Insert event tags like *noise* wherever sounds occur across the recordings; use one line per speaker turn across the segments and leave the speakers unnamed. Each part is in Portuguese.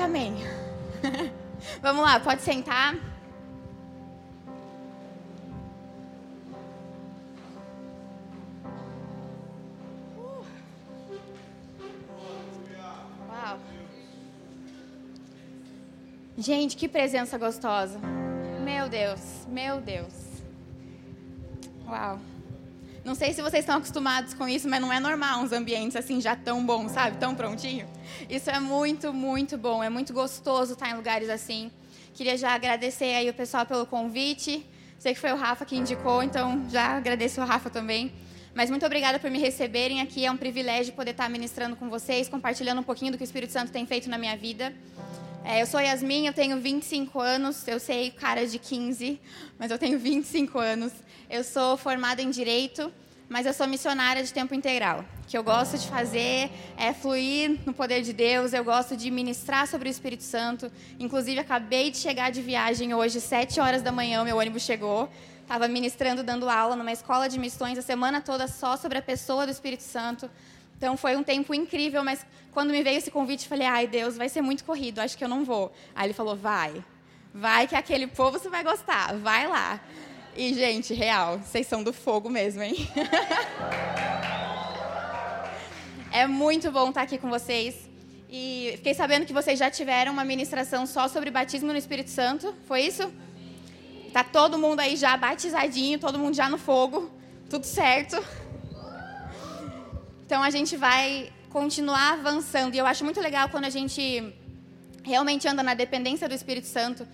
Amém. *laughs* Vamos lá, pode sentar. Uau. Gente, que presença gostosa. Meu Deus, meu Deus. Uau. Não sei se vocês estão acostumados com isso, mas não é normal uns ambientes assim já tão bons, sabe? Tão prontinho. Isso é muito, muito bom. É muito gostoso estar em lugares assim. Queria já agradecer aí o pessoal pelo convite. Sei que foi o Rafa que indicou, então já agradeço o Rafa também. Mas muito obrigada por me receberem aqui. É um privilégio poder estar ministrando com vocês, compartilhando um pouquinho do que o Espírito Santo tem feito na minha vida. É, eu sou Yasmin, eu tenho 25 anos. Eu sei cara de 15, mas eu tenho 25 anos. Eu sou formada em Direito, mas eu sou missionária de tempo integral. O que eu gosto de fazer é fluir no poder de Deus, eu gosto de ministrar sobre o Espírito Santo. Inclusive, acabei de chegar de viagem hoje, 7 horas da manhã, meu ônibus chegou. Estava ministrando, dando aula numa escola de missões a semana toda só sobre a pessoa do Espírito Santo. Então foi um tempo incrível, mas quando me veio esse convite, falei: ai Deus, vai ser muito corrido, acho que eu não vou. Aí ele falou: vai, vai que aquele povo você vai gostar, vai lá. E, gente, real, vocês são do fogo mesmo, hein? *laughs* é muito bom estar aqui com vocês. E fiquei sabendo que vocês já tiveram uma ministração só sobre batismo no Espírito Santo. Foi isso? Tá todo mundo aí já batizadinho, todo mundo já no fogo. Tudo certo. Então a gente vai continuar avançando. E eu acho muito legal quando a gente realmente anda na dependência do Espírito Santo,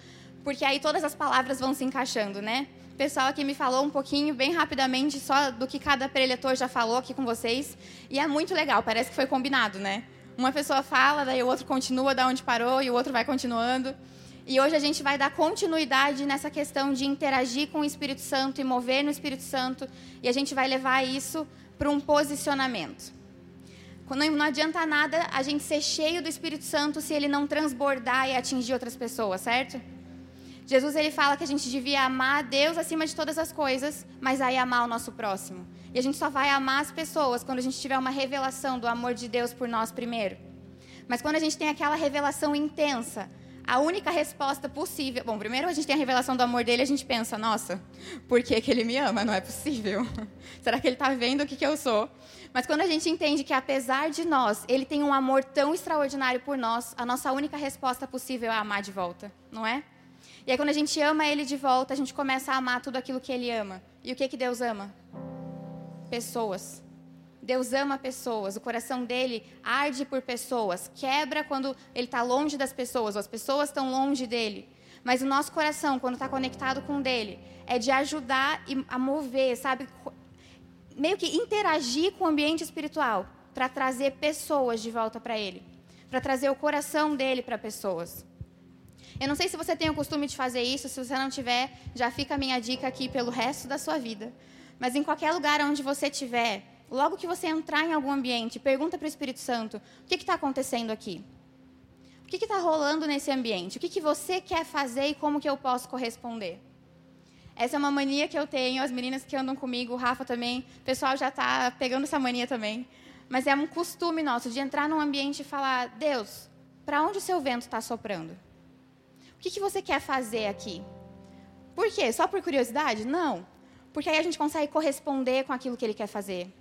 porque aí todas as palavras vão se encaixando, né? O pessoal aqui me falou um pouquinho, bem rapidamente, só do que cada preletor já falou aqui com vocês. E é muito legal, parece que foi combinado, né? Uma pessoa fala, daí o outro continua da onde parou e o outro vai continuando. E hoje a gente vai dar continuidade nessa questão de interagir com o Espírito Santo e mover no Espírito Santo. E a gente vai levar isso para um posicionamento. Não adianta nada a gente ser cheio do Espírito Santo se ele não transbordar e atingir outras pessoas, certo? Jesus ele fala que a gente devia amar a Deus acima de todas as coisas, mas aí amar o nosso próximo. E a gente só vai amar as pessoas quando a gente tiver uma revelação do amor de Deus por nós primeiro. Mas quando a gente tem aquela revelação intensa, a única resposta possível. Bom, primeiro a gente tem a revelação do amor dele, a gente pensa, nossa, por que, que ele me ama? Não é possível. *laughs* Será que ele está vendo o que, que eu sou? Mas quando a gente entende que apesar de nós, ele tem um amor tão extraordinário por nós, a nossa única resposta possível é amar de volta, não é? E aí, quando a gente ama Ele de volta, a gente começa a amar tudo aquilo que Ele ama. E o que, que Deus ama? Pessoas. Deus ama pessoas, o coração dele arde por pessoas, quebra quando ele está longe das pessoas, ou as pessoas estão longe dele. Mas o nosso coração, quando está conectado com dele, é de ajudar a mover, sabe? Meio que interagir com o ambiente espiritual, para trazer pessoas de volta para ele, para trazer o coração dele para pessoas. Eu não sei se você tem o costume de fazer isso, se você não tiver, já fica a minha dica aqui pelo resto da sua vida. Mas em qualquer lugar onde você estiver, logo que você entrar em algum ambiente, pergunta para o Espírito Santo: o que está acontecendo aqui? O que está rolando nesse ambiente? O que, que você quer fazer e como que eu posso corresponder? Essa é uma mania que eu tenho, as meninas que andam comigo, o Rafa também, o pessoal já está pegando essa mania também. Mas é um costume nosso de entrar num ambiente e falar: Deus, para onde o seu vento está soprando? O que, que você quer fazer aqui? Por quê? Só por curiosidade? Não. Porque aí a gente consegue corresponder com aquilo que ele quer fazer.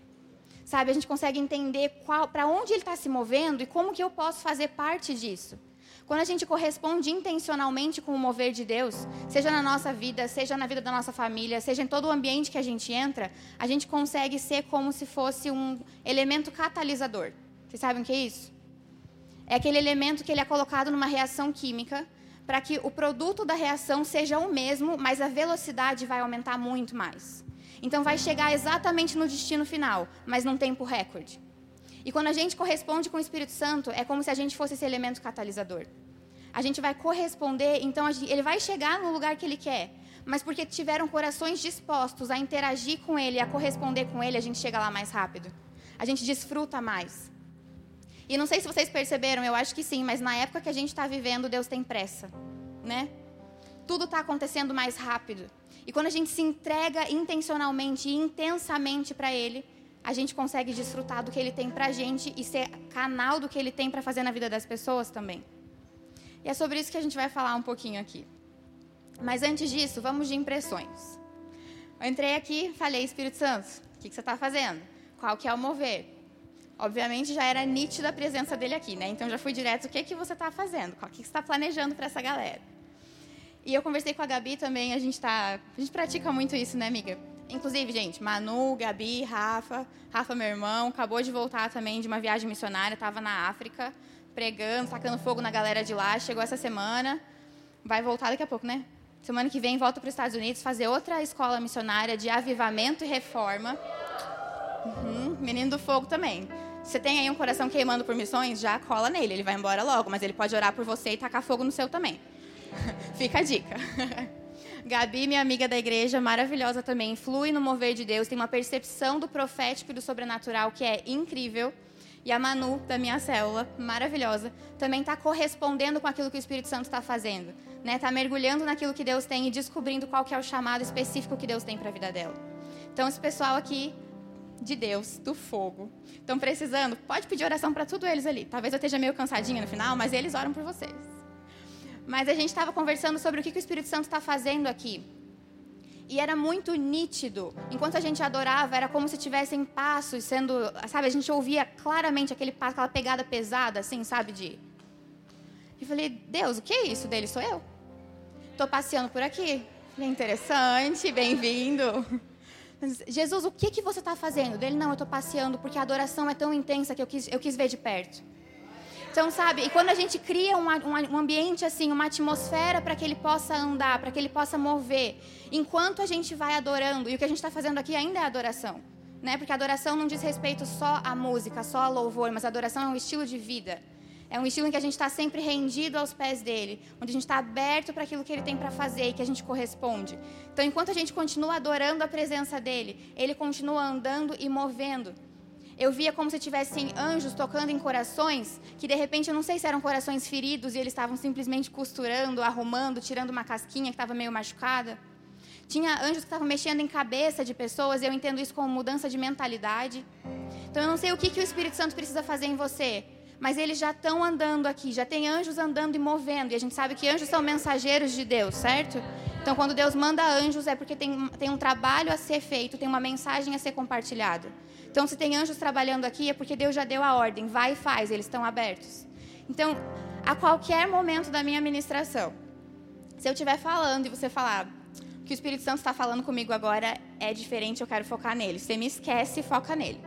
Sabe, a gente consegue entender para onde ele está se movendo e como que eu posso fazer parte disso. Quando a gente corresponde intencionalmente com o mover de Deus, seja na nossa vida, seja na vida da nossa família, seja em todo o ambiente que a gente entra, a gente consegue ser como se fosse um elemento catalisador. Vocês sabem o que é isso? É aquele elemento que ele é colocado numa reação química para que o produto da reação seja o mesmo, mas a velocidade vai aumentar muito mais. Então vai chegar exatamente no destino final, mas num tempo recorde. E quando a gente corresponde com o Espírito Santo, é como se a gente fosse esse elemento catalisador. A gente vai corresponder, então ele vai chegar no lugar que ele quer, mas porque tiveram corações dispostos a interagir com ele, a corresponder com ele, a gente chega lá mais rápido. A gente desfruta mais. E não sei se vocês perceberam, eu acho que sim, mas na época que a gente está vivendo, Deus tem pressa, né? Tudo está acontecendo mais rápido. E quando a gente se entrega intencionalmente e intensamente para Ele, a gente consegue desfrutar do que Ele tem para a gente e ser canal do que Ele tem para fazer na vida das pessoas também. E é sobre isso que a gente vai falar um pouquinho aqui. Mas antes disso, vamos de impressões. Eu entrei aqui, falei, Espírito Santo, o que, que você está fazendo? Qual que é o mover? Obviamente já era nítida a presença dele aqui, né? Então já fui direto, o que, que você está fazendo? O que, que você está planejando para essa galera? E eu conversei com a Gabi também, a gente tá, a gente pratica muito isso, né, amiga? Inclusive, gente, Manu, Gabi, Rafa, Rafa, meu irmão, acabou de voltar também de uma viagem missionária, estava na África, pregando, tacando fogo na galera de lá, chegou essa semana, vai voltar daqui a pouco, né? Semana que vem volta para os Estados Unidos fazer outra escola missionária de avivamento e reforma. Uhum, menino do fogo também. Você tem aí um coração queimando por missões, já cola nele, ele vai embora logo, mas ele pode orar por você e tacar fogo no seu também. *laughs* Fica a dica. *laughs* Gabi, minha amiga da igreja, maravilhosa também, flui no mover de Deus, tem uma percepção do profético e do sobrenatural que é incrível. E a Manu, da minha célula, maravilhosa, também está correspondendo com aquilo que o Espírito Santo está fazendo. Está né? Tá mergulhando naquilo que Deus tem e descobrindo qual que é o chamado específico que Deus tem para a vida dela. Então, esse pessoal aqui, de Deus, do fogo, estão precisando, pode pedir oração para tudo eles ali. Talvez eu esteja meio cansadinha no final, mas eles oram por vocês. Mas a gente estava conversando sobre o que, que o Espírito Santo está fazendo aqui. E era muito nítido. Enquanto a gente adorava, era como se tivessem passos sendo, sabe, a gente ouvia claramente aquele passo, aquela pegada pesada, assim, sabe, de. E falei, Deus, o que é isso dele? Sou eu. Estou passeando por aqui. Falei, interessante, bem-vindo. Jesus, o que, que você está fazendo? Dele, não, eu estou passeando porque a adoração é tão intensa que eu quis, eu quis ver de perto. Então, sabe, e quando a gente cria um, um, ambiente assim, uma atmosfera para que ele possa andar, para que ele possa mover, enquanto a gente vai adorando, e o que a gente está fazendo aqui ainda é adoração, né? Porque adoração não diz respeito só à música, só a louvor, mas adoração é um estilo de vida. É um estilo em que a gente está sempre rendido aos pés dele, onde a gente está aberto para aquilo que ele tem para fazer e que a gente corresponde. Então, enquanto a gente continua adorando a presença dele, ele continua andando e movendo. Eu via como se tivessem anjos tocando em corações que de repente eu não sei se eram corações feridos e eles estavam simplesmente costurando, arrumando, tirando uma casquinha que estava meio machucada. Tinha anjos que estavam mexendo em cabeça de pessoas e eu entendo isso como mudança de mentalidade. Então eu não sei o que, que o Espírito Santo precisa fazer em você, mas eles já estão andando aqui, já tem anjos andando e movendo. E a gente sabe que anjos são mensageiros de Deus, certo? Então quando Deus manda anjos é porque tem, tem um trabalho a ser feito, tem uma mensagem a ser compartilhada. Então, se tem anjos trabalhando aqui, é porque Deus já deu a ordem, vai e faz, eles estão abertos. Então, a qualquer momento da minha ministração, se eu estiver falando e você falar que o Espírito Santo está falando comigo agora é diferente, eu quero focar nele. Você me esquece e foca nele,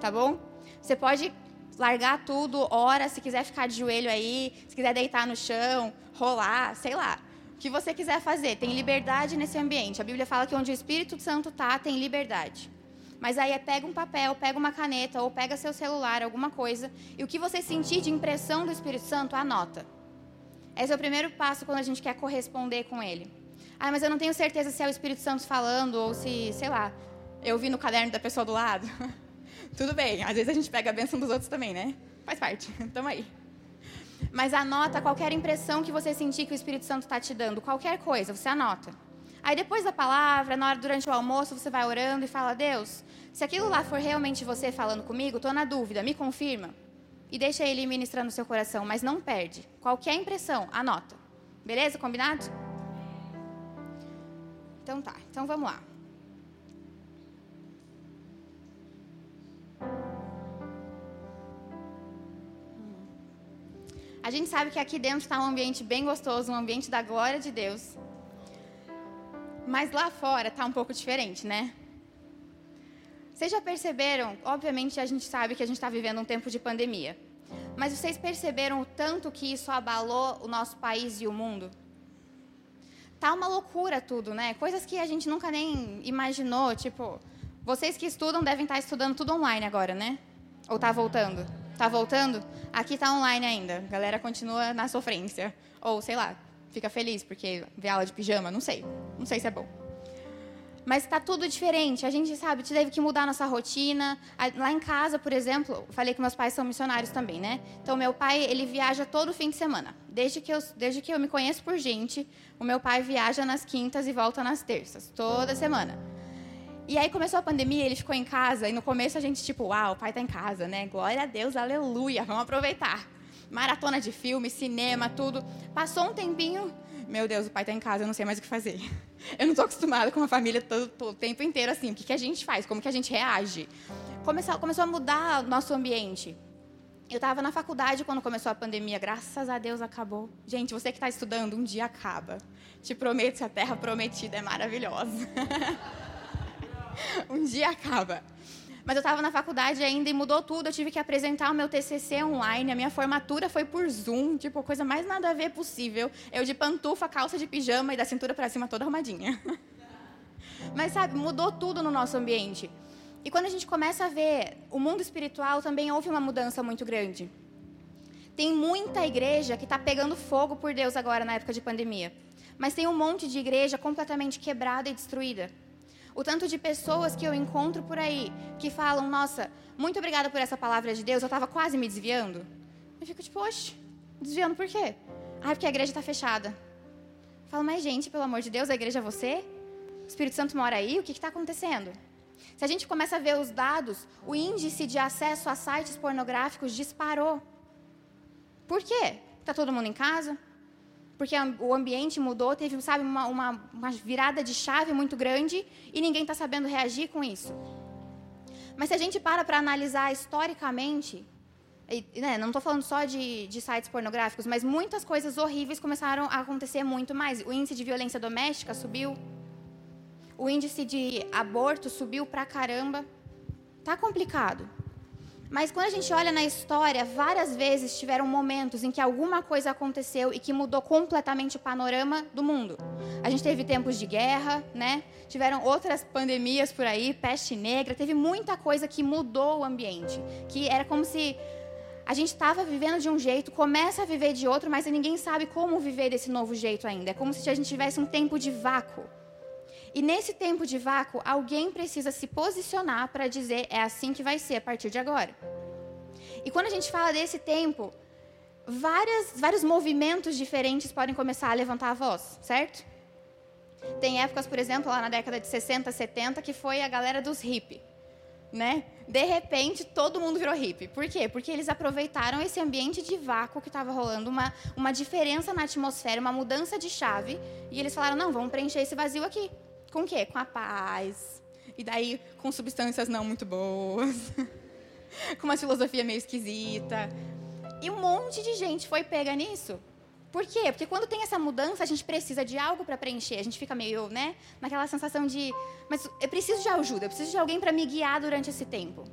tá bom? Você pode largar tudo, ora, se quiser ficar de joelho aí, se quiser deitar no chão, rolar, sei lá. Que você quiser fazer, tem liberdade nesse ambiente. A Bíblia fala que onde o Espírito Santo está, tem liberdade. Mas aí é pega um papel, pega uma caneta ou pega seu celular, alguma coisa, e o que você sentir de impressão do Espírito Santo, anota. Esse é o primeiro passo quando a gente quer corresponder com ele. Ah, mas eu não tenho certeza se é o Espírito Santo falando ou se, sei lá, eu vi no caderno da pessoa do lado. *laughs* Tudo bem, às vezes a gente pega a bênção dos outros também, né? Faz parte, *laughs* tamo aí. Mas anota qualquer impressão que você sentir que o Espírito Santo está te dando, qualquer coisa, você anota. Aí depois da palavra, na hora durante o almoço, você vai orando e fala: "Deus, se aquilo lá for realmente você falando comigo, estou na dúvida, me confirma". E deixa ele ministrar no seu coração, mas não perde. Qualquer impressão, anota. Beleza? Combinado? Então tá. Então vamos lá. A gente sabe que aqui dentro está um ambiente bem gostoso, um ambiente da glória de Deus. Mas lá fora está um pouco diferente, né? Vocês já perceberam? Obviamente a gente sabe que a gente está vivendo um tempo de pandemia. Mas vocês perceberam o tanto que isso abalou o nosso país e o mundo? Tá uma loucura tudo, né? Coisas que a gente nunca nem imaginou, tipo, vocês que estudam devem estar tá estudando tudo online agora, né? Ou tá voltando? Tá voltando? Aqui tá online ainda. A galera continua na sofrência. Ou, sei lá, fica feliz porque vê aula de pijama, não sei. Não sei se é bom. Mas está tudo diferente. A gente sabe, te teve que mudar nossa rotina. Lá em casa, por exemplo, falei que meus pais são missionários também, né? Então, meu pai, ele viaja todo fim de semana. Desde que eu, desde que eu me conheço por gente, o meu pai viaja nas quintas e volta nas terças, toda semana. E aí começou a pandemia, ele ficou em casa, e no começo a gente, tipo, uau, o pai está em casa, né? Glória a Deus, aleluia, vamos aproveitar. maratona de filme, cinema, tudo. Passou um tempinho, meu Deus, o pai está em casa, eu não sei mais o que fazer. *laughs* Eu não estou acostumada com uma família todo, todo, o tempo inteiro assim. O que, que a gente faz? Como que a gente reage? Começou, começou a mudar o nosso ambiente. Eu estava na faculdade quando começou a pandemia, graças a Deus acabou. Gente, você que está estudando, um dia acaba. Te prometo que a terra prometida é maravilhosa. *laughs* *laughs* um dia acaba. Mas eu estava na faculdade ainda e mudou tudo. Eu tive que apresentar o meu TCC online. A minha formatura foi por Zoom, tipo, coisa mais nada a ver possível. Eu de pantufa, calça de pijama e da cintura para cima toda arrumadinha. *laughs* Mas sabe, mudou tudo no nosso ambiente. E quando a gente começa a ver o mundo espiritual, também houve uma mudança muito grande. Tem muita igreja que está pegando fogo por Deus agora na época de pandemia. Mas tem um monte de igreja completamente quebrada e destruída. O tanto de pessoas que eu encontro por aí que falam: Nossa, muito obrigada por essa palavra de Deus, eu estava quase me desviando. Eu fico tipo: Oxe, desviando por quê? Ah, porque a igreja está fechada. Eu falo: Mas, gente, pelo amor de Deus, a igreja é você? O Espírito Santo mora aí? O que está acontecendo? Se a gente começa a ver os dados, o índice de acesso a sites pornográficos disparou. Por quê? Está todo mundo em casa? Porque o ambiente mudou, teve, sabe, uma, uma, uma virada de chave muito grande e ninguém está sabendo reagir com isso. Mas se a gente para para analisar historicamente, e, né, não estou falando só de, de, sites pornográficos, mas muitas coisas horríveis começaram a acontecer muito mais. O índice de violência doméstica subiu, o índice de aborto subiu pra caramba. Tá complicado. Mas quando a gente olha na história, várias vezes tiveram momentos em que alguma coisa aconteceu e que mudou completamente o panorama do mundo. A gente teve tempos de guerra, né? Tiveram outras pandemias por aí, peste negra, teve muita coisa que mudou o ambiente, que era como se a gente estava vivendo de um jeito, começa a viver de outro, mas ninguém sabe como viver desse novo jeito ainda. É como se a gente tivesse um tempo de vácuo. E nesse tempo de vácuo, alguém precisa se posicionar para dizer é assim que vai ser a partir de agora. E quando a gente fala desse tempo, várias, vários movimentos diferentes podem começar a levantar a voz, certo? Tem épocas, por exemplo, lá na década de 60, 70, que foi a galera dos hippie. Né? De repente, todo mundo virou hippie. Por quê? Porque eles aproveitaram esse ambiente de vácuo que estava rolando, uma, uma diferença na atmosfera, uma mudança de chave, e eles falaram: não, vamos preencher esse vazio aqui. Com o quê? Com a paz. E daí com substâncias não muito boas. *laughs* com uma filosofia meio esquisita. E um monte de gente foi pega nisso. Por quê? Porque quando tem essa mudança, a gente precisa de algo para preencher. A gente fica meio, né, naquela sensação de, mas eu preciso de ajuda, eu preciso de alguém para me guiar durante esse tempo.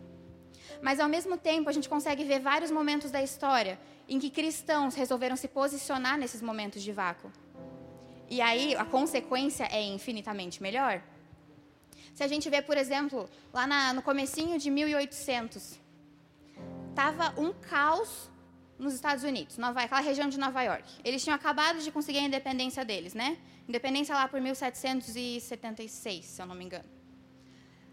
Mas ao mesmo tempo, a gente consegue ver vários momentos da história em que cristãos resolveram se posicionar nesses momentos de vácuo. E aí a consequência é infinitamente melhor. Se a gente vê, por exemplo, lá na, no comecinho de 1800, tava um caos nos Estados Unidos, Nova, aquela região de Nova York. Eles tinham acabado de conseguir a independência deles, né? Independência lá por 1776, se eu não me engano.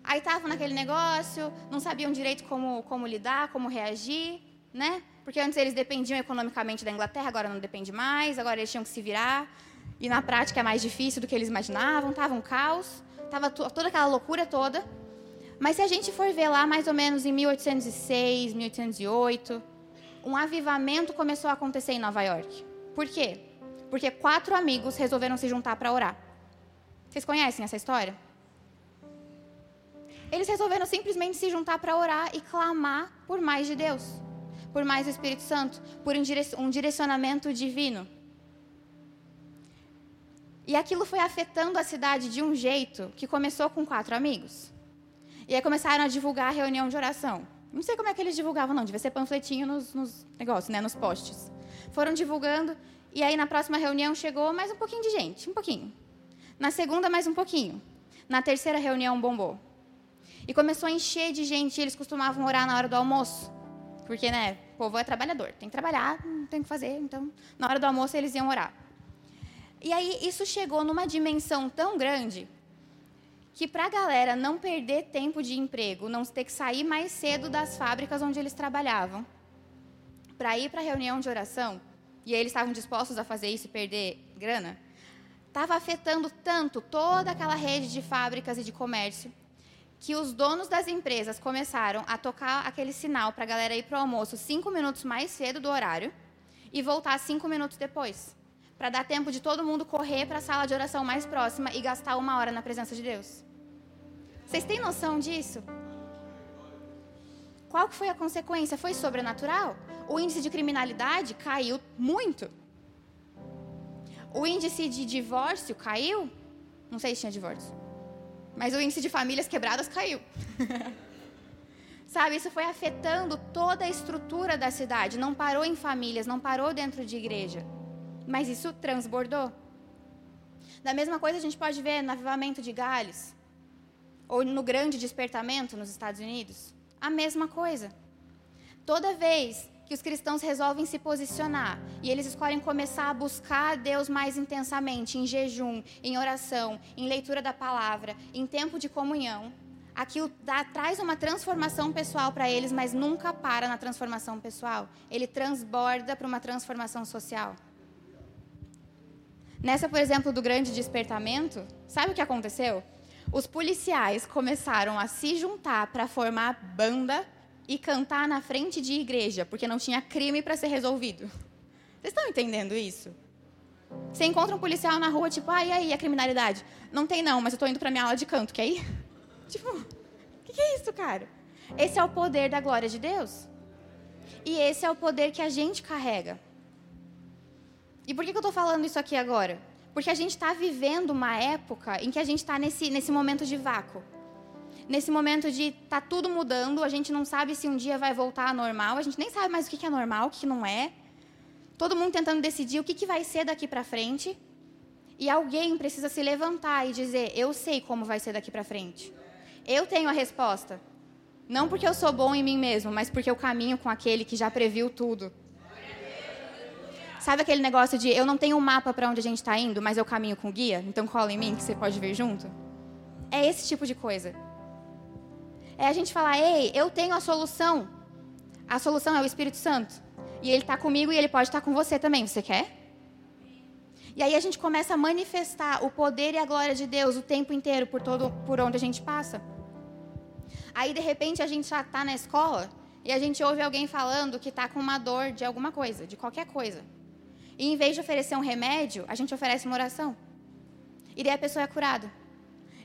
Aí estavam naquele negócio, não sabiam direito como, como lidar, como reagir, né? Porque antes eles dependiam economicamente da Inglaterra, agora não depende mais, agora eles tinham que se virar. E na prática é mais difícil do que eles imaginavam, estava um caos, estava toda aquela loucura toda. Mas se a gente for ver lá mais ou menos em 1806, 1808, um avivamento começou a acontecer em Nova York. Por quê? Porque quatro amigos resolveram se juntar para orar. Vocês conhecem essa história? Eles resolveram simplesmente se juntar para orar e clamar por mais de Deus, por mais do Espírito Santo, por um direcionamento divino. E aquilo foi afetando a cidade de um jeito que começou com quatro amigos. E aí começaram a divulgar a reunião de oração. Não sei como é que eles divulgavam, não. Devia ser panfletinho nos, nos negócios, né? Nos posts. Foram divulgando. E aí na próxima reunião chegou mais um pouquinho de gente. Um pouquinho. Na segunda, mais um pouquinho. Na terceira reunião, bombou. E começou a encher de gente. Eles costumavam orar na hora do almoço. Porque, né? O povo é trabalhador. Tem que trabalhar, tem que fazer. Então, na hora do almoço, eles iam orar. E aí isso chegou numa dimensão tão grande que para a galera não perder tempo de emprego, não ter que sair mais cedo das fábricas onde eles trabalhavam, para ir para a reunião de oração, e eles estavam dispostos a fazer isso e perder grana, estava afetando tanto toda aquela rede de fábricas e de comércio, que os donos das empresas começaram a tocar aquele sinal para a galera ir para o almoço cinco minutos mais cedo do horário, e voltar cinco minutos depois, para dar tempo de todo mundo correr para a sala de oração mais próxima e gastar uma hora na presença de Deus. Vocês têm noção disso? Qual foi a consequência? Foi sobrenatural? O índice de criminalidade caiu muito. O índice de divórcio caiu? Não sei se tinha divórcio. Mas o índice de famílias quebradas caiu. *laughs* Sabe, isso foi afetando toda a estrutura da cidade. Não parou em famílias, não parou dentro de igreja. Mas isso transbordou. Da mesma coisa a gente pode ver no avivamento de Gales, ou no grande despertamento nos Estados Unidos. A mesma coisa. Toda vez que os cristãos resolvem se posicionar e eles escolhem começar a buscar a Deus mais intensamente, em jejum, em oração, em leitura da palavra, em tempo de comunhão, aquilo dá, traz uma transformação pessoal para eles, mas nunca para na transformação pessoal. Ele transborda para uma transformação social. Nessa, por exemplo, do grande despertamento, sabe o que aconteceu? Os policiais começaram a se juntar para formar banda e cantar na frente de igreja, porque não tinha crime para ser resolvido. Vocês estão entendendo isso? Você encontra um policial na rua, tipo, ah, e aí, a criminalidade? Não tem não, mas eu estou indo para minha aula de canto, quer ir? *laughs* Tipo, o que, que é isso, cara? Esse é o poder da glória de Deus. E esse é o poder que a gente carrega. E por que, que eu estou falando isso aqui agora? Porque a gente está vivendo uma época em que a gente está nesse, nesse momento de vácuo. Nesse momento de tá tudo mudando, a gente não sabe se um dia vai voltar ao normal, a gente nem sabe mais o que, que é normal, o que, que não é. Todo mundo tentando decidir o que, que vai ser daqui para frente. E alguém precisa se levantar e dizer: Eu sei como vai ser daqui para frente. Eu tenho a resposta. Não porque eu sou bom em mim mesmo, mas porque eu caminho com aquele que já previu tudo. Sabe aquele negócio de eu não tenho um mapa para onde a gente está indo, mas eu caminho com guia? Então cola em mim que você pode vir junto? É esse tipo de coisa. É a gente falar, ei, eu tenho a solução. A solução é o Espírito Santo. E ele está comigo e ele pode estar tá com você também. Você quer? E aí a gente começa a manifestar o poder e a glória de Deus o tempo inteiro por todo por onde a gente passa. Aí, de repente, a gente já está na escola e a gente ouve alguém falando que está com uma dor de alguma coisa, de qualquer coisa. E em vez de oferecer um remédio, a gente oferece uma oração. E daí a pessoa é curada.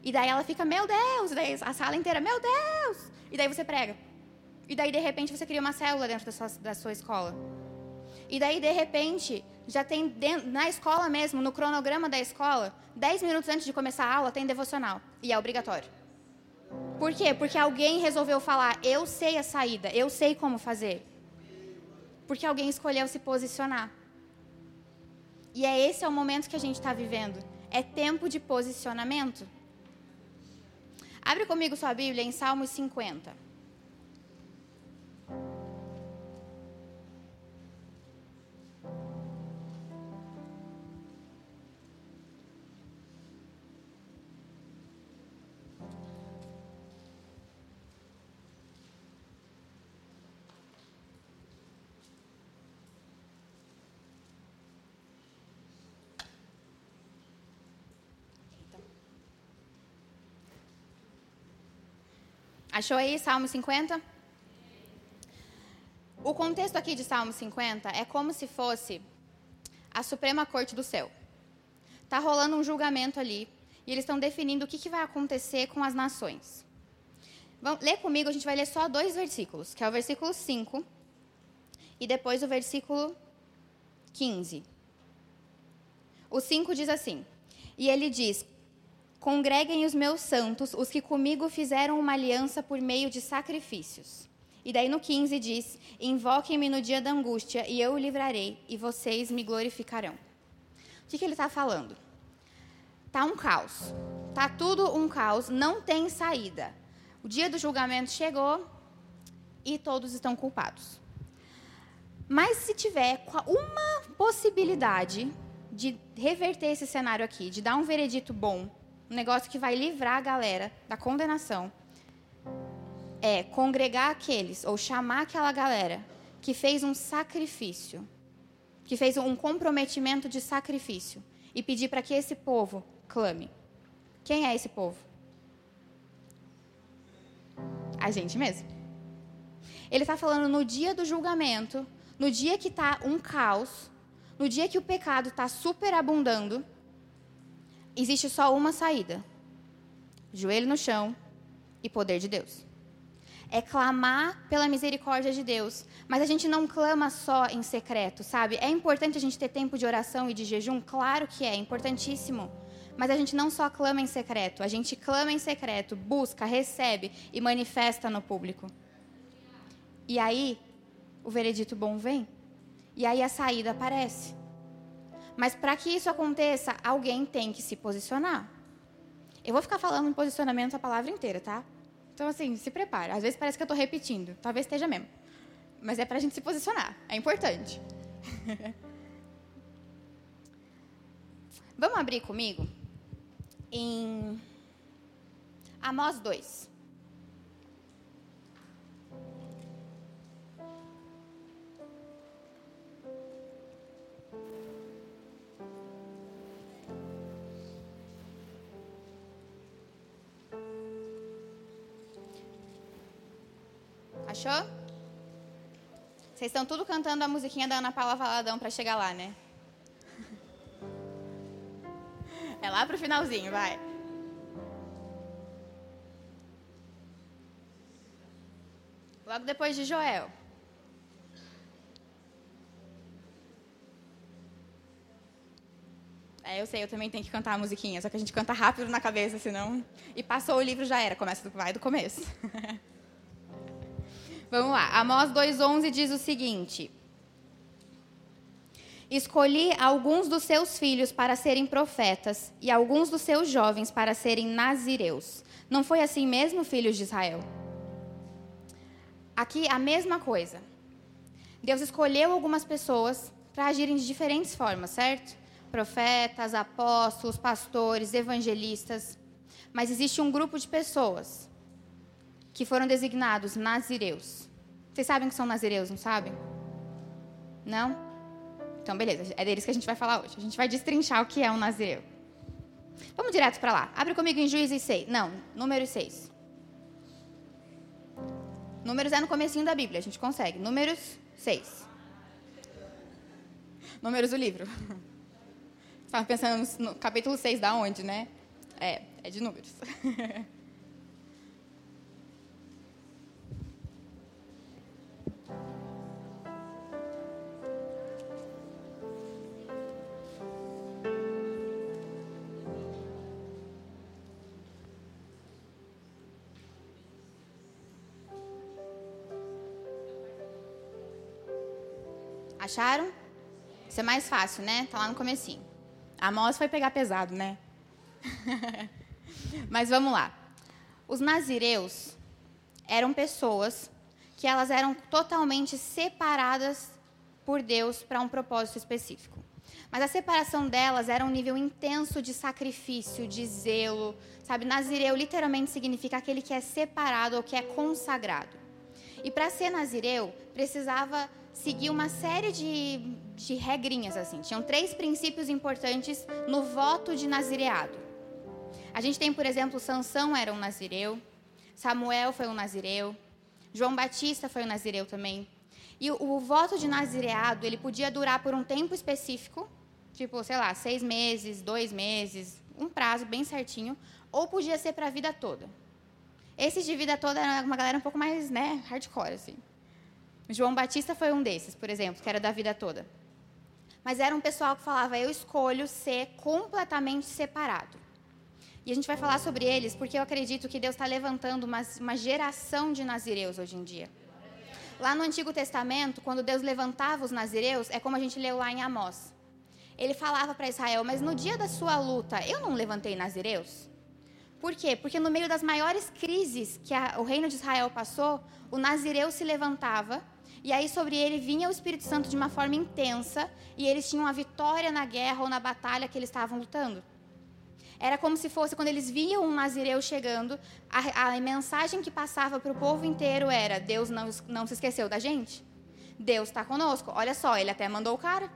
E daí ela fica, meu Deus! E daí a sala inteira, meu Deus! E daí você prega. E daí, de repente, você cria uma célula dentro da sua, da sua escola. E daí, de repente, já tem dentro, na escola mesmo, no cronograma da escola, 10 minutos antes de começar a aula, tem devocional. E é obrigatório. Por quê? Porque alguém resolveu falar, eu sei a saída, eu sei como fazer. Porque alguém escolheu se posicionar. E é esse é o momento que a gente está vivendo. É tempo de posicionamento. Abre comigo sua Bíblia em Salmos 50. Achou aí Salmo 50? O contexto aqui de Salmo 50 é como se fosse a Suprema Corte do céu. Está rolando um julgamento ali e eles estão definindo o que, que vai acontecer com as nações. Vamos, ler comigo, a gente vai ler só dois versículos, que é o versículo 5 e depois o versículo 15. O 5 diz assim: E ele diz: Congreguem os meus santos, os que comigo fizeram uma aliança por meio de sacrifícios. E daí no 15 diz: Invoquem-me no dia da angústia, e eu o livrarei, e vocês me glorificarão. O que, que ele está falando? Tá um caos. Tá tudo um caos, não tem saída. O dia do julgamento chegou e todos estão culpados. Mas se tiver uma possibilidade de reverter esse cenário aqui, de dar um veredito bom um negócio que vai livrar a galera da condenação, é congregar aqueles, ou chamar aquela galera que fez um sacrifício, que fez um comprometimento de sacrifício, e pedir para que esse povo clame. Quem é esse povo? A gente mesmo. Ele está falando no dia do julgamento, no dia que está um caos, no dia que o pecado está superabundando, existe só uma saída: joelho no chão e poder de Deus. É clamar pela misericórdia de Deus. Mas a gente não clama só em secreto, sabe? É importante a gente ter tempo de oração e de jejum? Claro que é, é importantíssimo. Mas a gente não só clama em secreto, a gente clama em secreto, busca, recebe e manifesta no público. E aí, o veredito bom vem. E aí a saída aparece. Mas para que isso aconteça, alguém tem que se posicionar. Eu vou ficar falando em posicionamento a palavra inteira, tá? Então, assim, se prepara. Às vezes parece que eu estou repetindo. Talvez esteja mesmo. Mas é para a gente se posicionar. É importante. *laughs* Vamos abrir comigo em Amós 2. Achou? Vocês estão tudo cantando a musiquinha da Ana Paula Valadão para chegar lá, né? É lá pro finalzinho, vai. Logo depois de Joel. É, eu sei, eu também tenho que cantar a musiquinha, só que a gente canta rápido na cabeça, senão. E passou o livro já era, começa do, vai do começo. *laughs* Vamos lá. Amós 2,11 diz o seguinte: Escolhi alguns dos seus filhos para serem profetas e alguns dos seus jovens para serem nazireus. Não foi assim mesmo, filhos de Israel? Aqui a mesma coisa. Deus escolheu algumas pessoas para agirem de diferentes formas, certo? Profetas, apóstolos, pastores, evangelistas. Mas existe um grupo de pessoas que foram designados nazireus. Vocês sabem que são nazireus, não sabem? Não? Então, beleza, é deles que a gente vai falar hoje. A gente vai destrinchar o que é um nazireu. Vamos direto para lá. Abre comigo em Juízes 6. Não, número 6. Números é no comecinho da Bíblia, a gente consegue. Números 6. Números do livro. *laughs* Estava pensando no capítulo 6 da onde, né? É, é de números. *laughs* Acharam? Isso é mais fácil, né? Tá lá no comecinho. A Amós foi pegar pesado, né? *laughs* Mas vamos lá. Os nazireus eram pessoas que elas eram totalmente separadas por Deus para um propósito específico. Mas a separação delas era um nível intenso de sacrifício, de zelo. Sabe, nazireu literalmente significa aquele que é separado ou que é consagrado. E para ser nazireu, precisava seguir uma série de, de regrinhas, assim. Tinham três princípios importantes no voto de nazireado. A gente tem, por exemplo, Sansão era um nazireu, Samuel foi um nazireu, João Batista foi um nazireu também. E o, o voto de nazireado, ele podia durar por um tempo específico, tipo, sei lá, seis meses, dois meses, um prazo bem certinho, ou podia ser para a vida toda. Esses de vida toda era uma galera um pouco mais, né, hardcore, assim. João Batista foi um desses, por exemplo, que era da vida toda. Mas era um pessoal que falava: eu escolho ser completamente separado. E a gente vai falar sobre eles porque eu acredito que Deus está levantando uma, uma geração de nazireus hoje em dia. Lá no Antigo Testamento, quando Deus levantava os nazireus, é como a gente leu lá em Amós. Ele falava para Israel: Mas no dia da sua luta, eu não levantei nazireus? Por quê? Porque no meio das maiores crises que a, o reino de Israel passou, o nazireu se levantava e aí sobre ele vinha o Espírito Santo de uma forma intensa e eles tinham a vitória na guerra ou na batalha que eles estavam lutando. Era como se fosse quando eles viam um nazireu chegando, a, a mensagem que passava para o povo inteiro era: Deus não, não se esqueceu da gente. Deus está conosco. Olha só, ele até mandou o cara,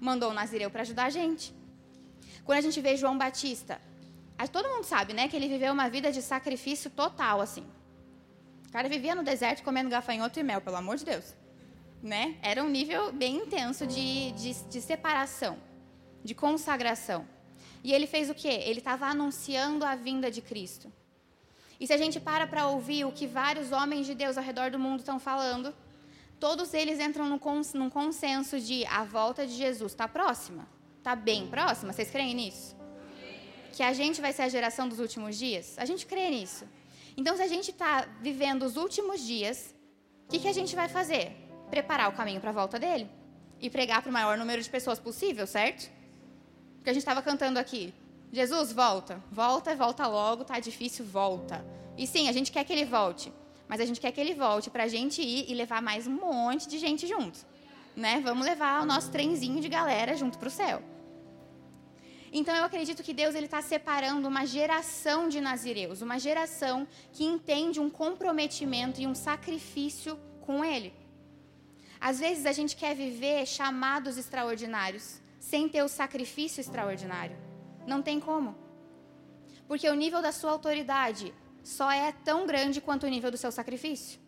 mandou o nazireu para ajudar a gente. Quando a gente vê João Batista, todo mundo sabe, né, que ele viveu uma vida de sacrifício total, assim. O cara vivia no deserto comendo gafanhoto e mel, pelo amor de Deus. Né? Era um nível bem intenso de, de, de separação, de consagração. E ele fez o quê? Ele estava anunciando a vinda de Cristo. E se a gente para para ouvir o que vários homens de Deus ao redor do mundo estão falando, todos eles entram num, cons num consenso de a volta de Jesus está próxima. Está bem próxima. Vocês creem nisso? Que a gente vai ser a geração dos últimos dias? A gente crê nisso. Então, se a gente está vivendo os últimos dias, o que, que a gente vai fazer? Preparar o caminho para a volta dele e pregar para o maior número de pessoas possível, certo? Porque a gente estava cantando aqui. Jesus, volta. Volta, volta logo, tá difícil, volta. E sim, a gente quer que ele volte. Mas a gente quer que ele volte para a gente ir e levar mais um monte de gente junto. Né? Vamos levar o nosso trenzinho de galera junto para o céu. Então eu acredito que Deus ele está separando uma geração de nazireus, uma geração que entende um comprometimento e um sacrifício com Ele. Às vezes a gente quer viver chamados extraordinários sem ter o sacrifício extraordinário. Não tem como. Porque o nível da sua autoridade só é tão grande quanto o nível do seu sacrifício.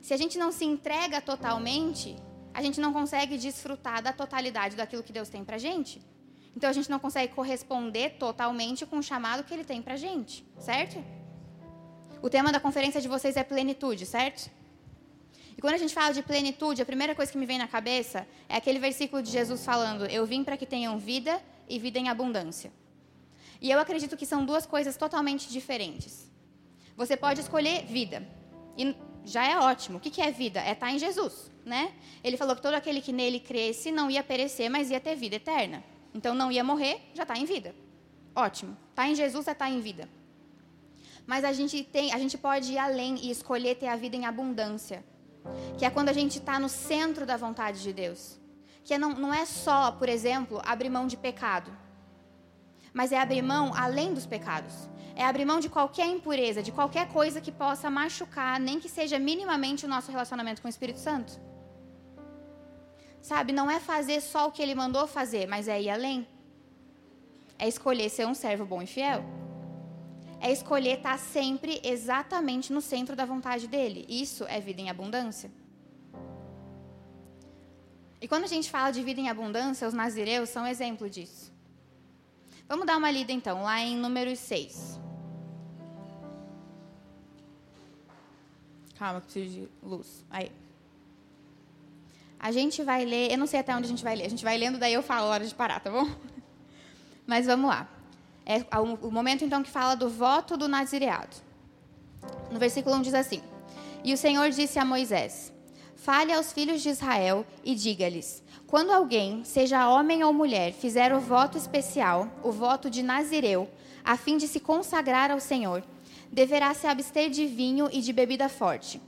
Se a gente não se entrega totalmente, a gente não consegue desfrutar da totalidade daquilo que Deus tem pra gente. Então a gente não consegue corresponder totalmente com o chamado que ele tem pra gente, certo? O tema da conferência de vocês é plenitude, certo? E quando a gente fala de plenitude, a primeira coisa que me vem na cabeça é aquele versículo de Jesus falando: Eu vim para que tenham vida e vida em abundância. E eu acredito que são duas coisas totalmente diferentes. Você pode escolher vida. E já é ótimo. O que é vida? É estar em Jesus, né? Ele falou que todo aquele que nele cresce não ia perecer, mas ia ter vida eterna. Então não ia morrer, já está em vida. Ótimo. Está em Jesus, é estar em vida. Mas a gente, tem, a gente pode ir além e escolher ter a vida em abundância. Que é quando a gente está no centro da vontade de Deus. Que não, não é só, por exemplo, abrir mão de pecado. Mas é abrir mão além dos pecados. É abrir mão de qualquer impureza, de qualquer coisa que possa machucar, nem que seja minimamente o nosso relacionamento com o Espírito Santo. Sabe, não é fazer só o que ele mandou fazer, mas é ir além. É escolher ser um servo bom e fiel. É escolher estar sempre exatamente no centro da vontade dele. Isso é vida em abundância. E quando a gente fala de vida em abundância, os nazireus são exemplo disso. Vamos dar uma lida então, lá em número 6. Calma, preciso de luz. Aí. A gente vai ler, eu não sei até onde a gente vai ler, a gente vai lendo, daí eu falo a hora de parar, tá bom? *laughs* Mas vamos lá. É o momento então que fala do voto do nazireado. No versículo 1 diz assim: E o Senhor disse a Moisés: Fale aos filhos de Israel e diga-lhes: Quando alguém, seja homem ou mulher, fizer o voto especial, o voto de Nazireu, a fim de se consagrar ao Senhor, deverá se abster de vinho e de bebida forte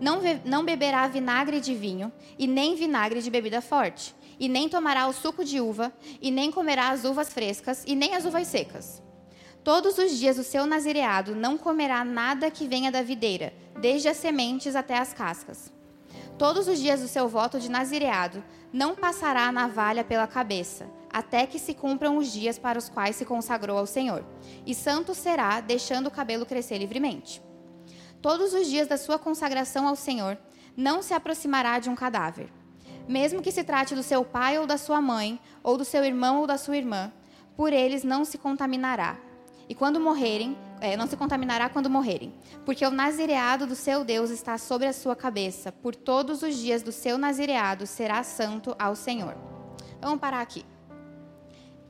não, não beberá vinagre de vinho, e nem vinagre de bebida forte, e nem tomará o suco de uva, e nem comerá as uvas frescas, e nem as uvas secas. Todos os dias o seu nazireado não comerá nada que venha da videira, desde as sementes até as cascas. Todos os dias do seu voto de nazireado não passará a navalha pela cabeça, até que se cumpram os dias para os quais se consagrou ao Senhor. E santo será, deixando o cabelo crescer livremente todos os dias da sua consagração ao Senhor, não se aproximará de um cadáver. Mesmo que se trate do seu pai ou da sua mãe, ou do seu irmão ou da sua irmã, por eles não se contaminará. E quando morrerem, é, não se contaminará quando morrerem, porque o nazireado do seu Deus está sobre a sua cabeça. Por todos os dias do seu nazireado será santo ao Senhor. Vamos parar aqui.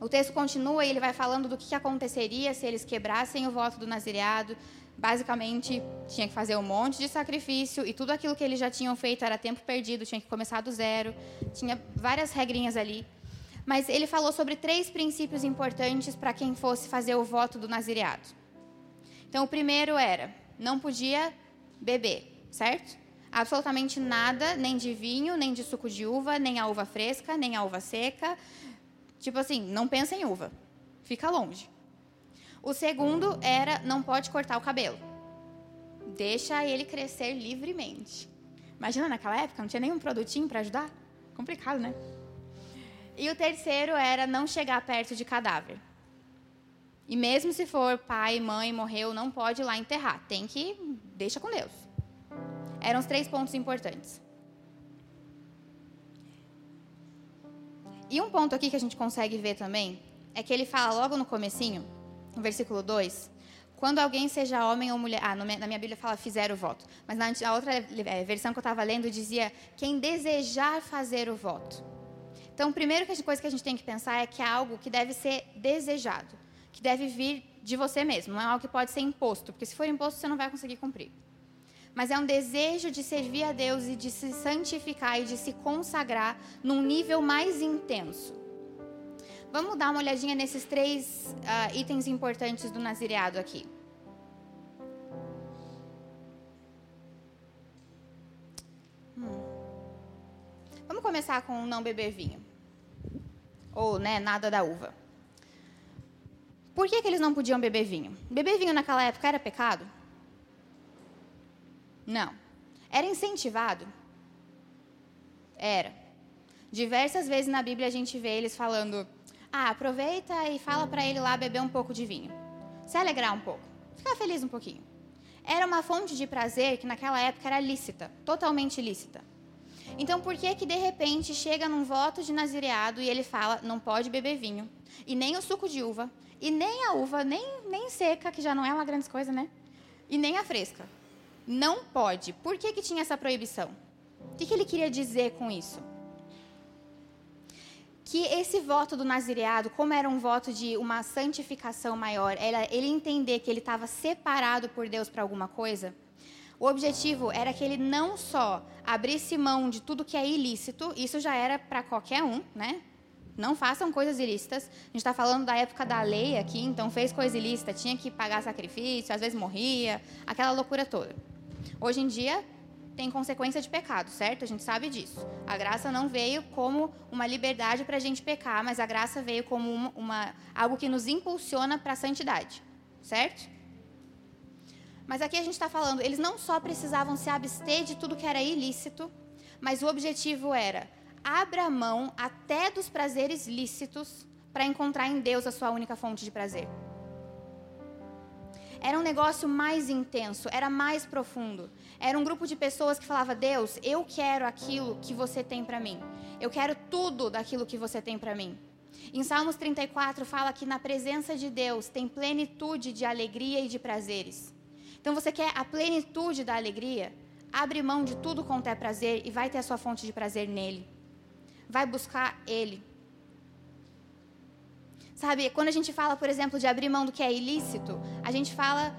O texto continua e ele vai falando do que aconteceria se eles quebrassem o voto do nazireado, basicamente tinha que fazer um monte de sacrifício e tudo aquilo que eles já tinham feito era tempo perdido, tinha que começar do zero, tinha várias regrinhas ali. Mas ele falou sobre três princípios importantes para quem fosse fazer o voto do nazireado. Então, o primeiro era: não podia beber, certo? Absolutamente nada, nem de vinho, nem de suco de uva, nem a uva fresca, nem a uva seca. Tipo assim, não pensa em uva, fica longe. O segundo era não pode cortar o cabelo. Deixa ele crescer livremente. Imagina naquela época, não tinha nenhum produtinho para ajudar? Complicado, né? E o terceiro era não chegar perto de cadáver. E mesmo se for pai, mãe, morreu, não pode ir lá enterrar. Tem que deixa com Deus. Eram os três pontos importantes. E um ponto aqui que a gente consegue ver também é que ele fala logo no comecinho versículo 2, quando alguém seja homem ou mulher. Ah, na minha Bíblia fala fizer o voto. Mas na outra é, versão que eu estava lendo dizia quem desejar fazer o voto. Então, a primeira coisa que a gente tem que pensar é que é algo que deve ser desejado, que deve vir de você mesmo, não é algo que pode ser imposto, porque se for imposto você não vai conseguir cumprir. Mas é um desejo de servir a Deus e de se santificar e de se consagrar num nível mais intenso. Vamos dar uma olhadinha nesses três uh, itens importantes do nazireado aqui. Hum. Vamos começar com não beber vinho. Ou, né, nada da uva. Por que, que eles não podiam beber vinho? Beber vinho naquela época era pecado? Não. Era incentivado? Era. Diversas vezes na Bíblia a gente vê eles falando: ah, aproveita e fala para ele lá beber um pouco de vinho. Se alegrar um pouco. Ficar feliz um pouquinho. Era uma fonte de prazer que naquela época era lícita, totalmente lícita. Então, por que que de repente chega num voto de nazireado e ele fala não pode beber vinho, e nem o suco de uva, e nem a uva, nem, nem seca, que já não é uma grande coisa, né? E nem a fresca. Não pode. Por que que tinha essa proibição? O que, que ele queria dizer com isso? Que esse voto do nazireado, como era um voto de uma santificação maior, ele entender que ele estava separado por Deus para alguma coisa, o objetivo era que ele não só abrisse mão de tudo que é ilícito, isso já era para qualquer um, né? Não façam coisas ilícitas. A gente está falando da época da lei aqui, então fez coisa ilícita, tinha que pagar sacrifício, às vezes morria, aquela loucura toda. Hoje em dia, tem consequência de pecado, certo? A gente sabe disso. A graça não veio como uma liberdade para a gente pecar, mas a graça veio como uma, uma algo que nos impulsiona para a santidade, certo? Mas aqui a gente está falando, eles não só precisavam se abster de tudo que era ilícito, mas o objetivo era abra mão até dos prazeres lícitos para encontrar em Deus a sua única fonte de prazer. Era um negócio mais intenso, era mais profundo. Era um grupo de pessoas que falava: "Deus, eu quero aquilo que você tem para mim. Eu quero tudo daquilo que você tem para mim." Em Salmos 34 fala que na presença de Deus tem plenitude de alegria e de prazeres. Então você quer a plenitude da alegria? Abre mão de tudo quanto é prazer e vai ter a sua fonte de prazer nele. Vai buscar ele. Sabe, quando a gente fala, por exemplo, de abrir mão do que é ilícito, a gente fala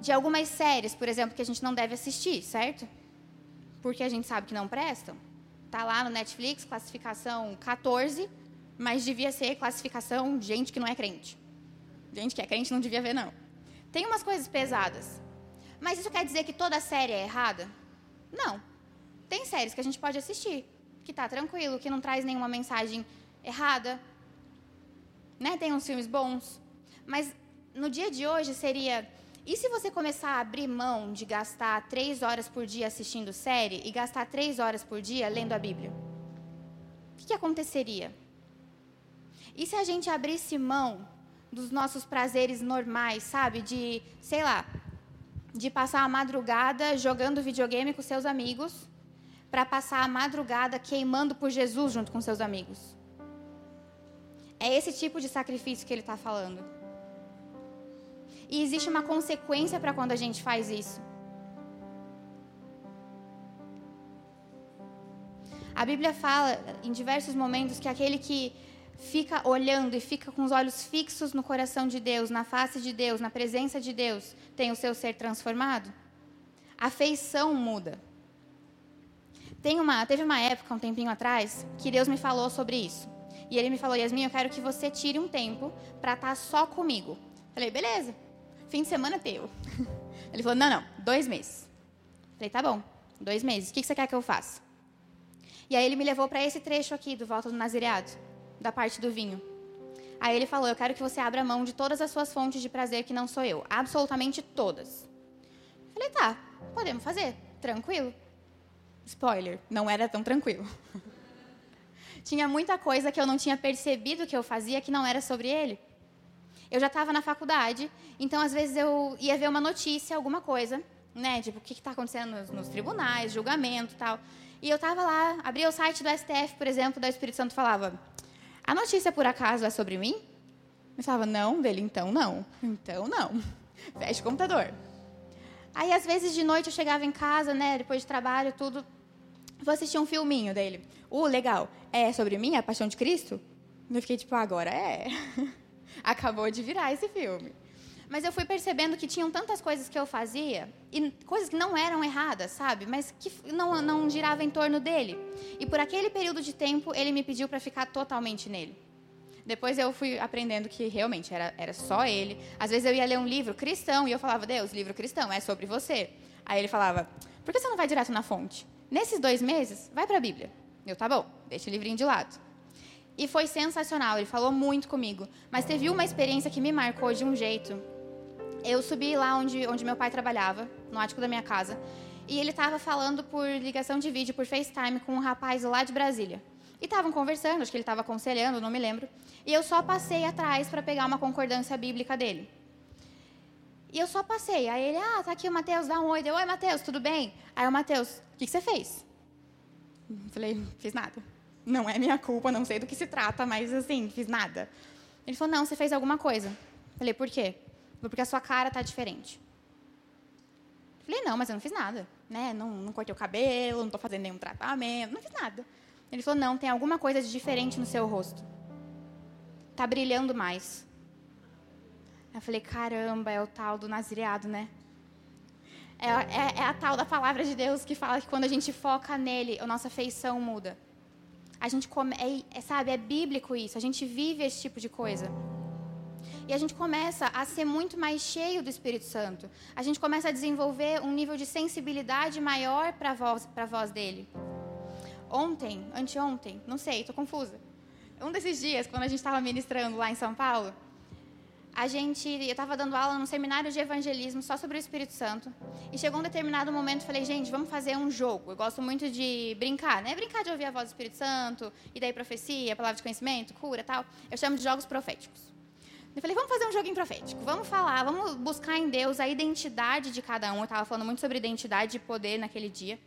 de algumas séries, por exemplo, que a gente não deve assistir, certo? Porque a gente sabe que não prestam. Tá lá no Netflix, classificação 14, mas devia ser classificação gente que não é crente. Gente que é crente não devia ver, não. Tem umas coisas pesadas. Mas isso quer dizer que toda série é errada? Não. Tem séries que a gente pode assistir, que tá tranquilo, que não traz nenhuma mensagem errada, né? Tem uns filmes bons. Mas no dia de hoje seria. E se você começar a abrir mão de gastar três horas por dia assistindo série e gastar três horas por dia lendo a Bíblia? O que, que aconteceria? E se a gente abrisse mão dos nossos prazeres normais, sabe? De, sei lá, de passar a madrugada jogando videogame com seus amigos, para passar a madrugada queimando por Jesus junto com seus amigos. É esse tipo de sacrifício que ele está falando. E existe uma consequência para quando a gente faz isso. A Bíblia fala em diversos momentos que aquele que fica olhando e fica com os olhos fixos no coração de Deus, na face de Deus, na presença de Deus, tem o seu ser transformado. A feição muda. Tem uma, teve uma época, um tempinho atrás, que Deus me falou sobre isso. E ele me falou, Yasmin, eu quero que você tire um tempo para estar tá só comigo. Falei, beleza. Fim de semana teu. *laughs* Ele falou, não, não, dois meses. Falei, tá bom, dois meses. O que você quer que eu faça? E aí ele me levou para esse trecho aqui do Volta do Nazireado, da parte do vinho. Aí ele falou, eu quero que você abra mão de todas as suas fontes de prazer que não sou eu. Absolutamente todas. Falei, tá, podemos fazer. Tranquilo. Spoiler, não era tão tranquilo. *laughs* tinha muita coisa que eu não tinha percebido que eu fazia que não era sobre ele. Eu já estava na faculdade, então às vezes eu ia ver uma notícia, alguma coisa, né? Tipo, o que está acontecendo nos, nos, tribunais, julgamento tal. E eu estava lá, abria o site do STF, por exemplo, da Espírito Santo falava: A notícia, por acaso, é sobre mim? Eu falava, não, dele, então não. Então não. *laughs* Feche o computador. Aí, às vezes, de noite eu chegava em casa, né, depois de trabalho, tudo. Vou assistir um filminho dele. Uh, legal. É sobre mim, a paixão de Cristo? Eu fiquei tipo, agora é. *laughs* Acabou de virar esse filme. Mas eu fui percebendo que tinham tantas coisas que eu fazia, e coisas que não eram erradas, sabe? Mas que não, não girava em torno dele. E por aquele período de tempo, ele me pediu para ficar totalmente nele. Depois eu fui aprendendo que realmente era, era só ele. Às vezes eu ia ler um livro cristão e eu falava, Deus, livro cristão, é sobre você. Aí ele falava, por que você não vai direto na fonte? Nesses dois meses, vai para a Bíblia. Eu, tá bom, deixa o livrinho de lado. E foi sensacional, ele falou muito comigo. Mas teve uma experiência que me marcou de um jeito eu subi lá onde, onde meu pai trabalhava, no ático da minha casa, e ele estava falando por ligação de vídeo, por FaceTime, com um rapaz lá de Brasília. E estavam conversando, acho que ele estava aconselhando, não me lembro. E eu só passei atrás para pegar uma concordância bíblica dele. E eu só passei. Aí ele, ah, tá aqui o Matheus, dá um oi. Deu, oi, Matheus, tudo bem? Aí o Matheus, o que, que você fez? falei, fiz nada. Não é minha culpa, não sei do que se trata, mas assim, fiz nada. Ele falou, não, você fez alguma coisa. falei, por quê? porque a sua cara está diferente. Falei, não, mas eu não fiz nada. Né? Não, não cortei o cabelo, não estou fazendo nenhum tratamento, não fiz nada. Ele falou, não, tem alguma coisa de diferente no seu rosto. Está brilhando mais. Eu falei, caramba, é o tal do nazireado, né? É, é, é, a tal da palavra de Deus que fala que quando a gente foca nele, a nossa feição muda. A gente come, é, é, sabe, é bíblico isso. A gente vive esse tipo de coisa. E a gente começa a ser muito mais cheio do Espírito Santo. A gente começa a desenvolver um nível de sensibilidade maior para a voz, voz dele. Ontem, anteontem, não sei, estou confusa. Um desses dias, quando a gente estava ministrando lá em São Paulo, a gente, eu estava dando aula num seminário de evangelismo só sobre o Espírito Santo. E chegou um determinado momento, falei, gente, vamos fazer um jogo. Eu gosto muito de brincar, né? Brincar de ouvir a voz do Espírito Santo, e daí profecia, palavra de conhecimento, cura, tal. Eu chamo de jogos proféticos. Eu falei, vamos fazer um joguinho profético. Vamos falar, vamos buscar em Deus a identidade de cada um. Eu estava falando muito sobre identidade e poder naquele dia.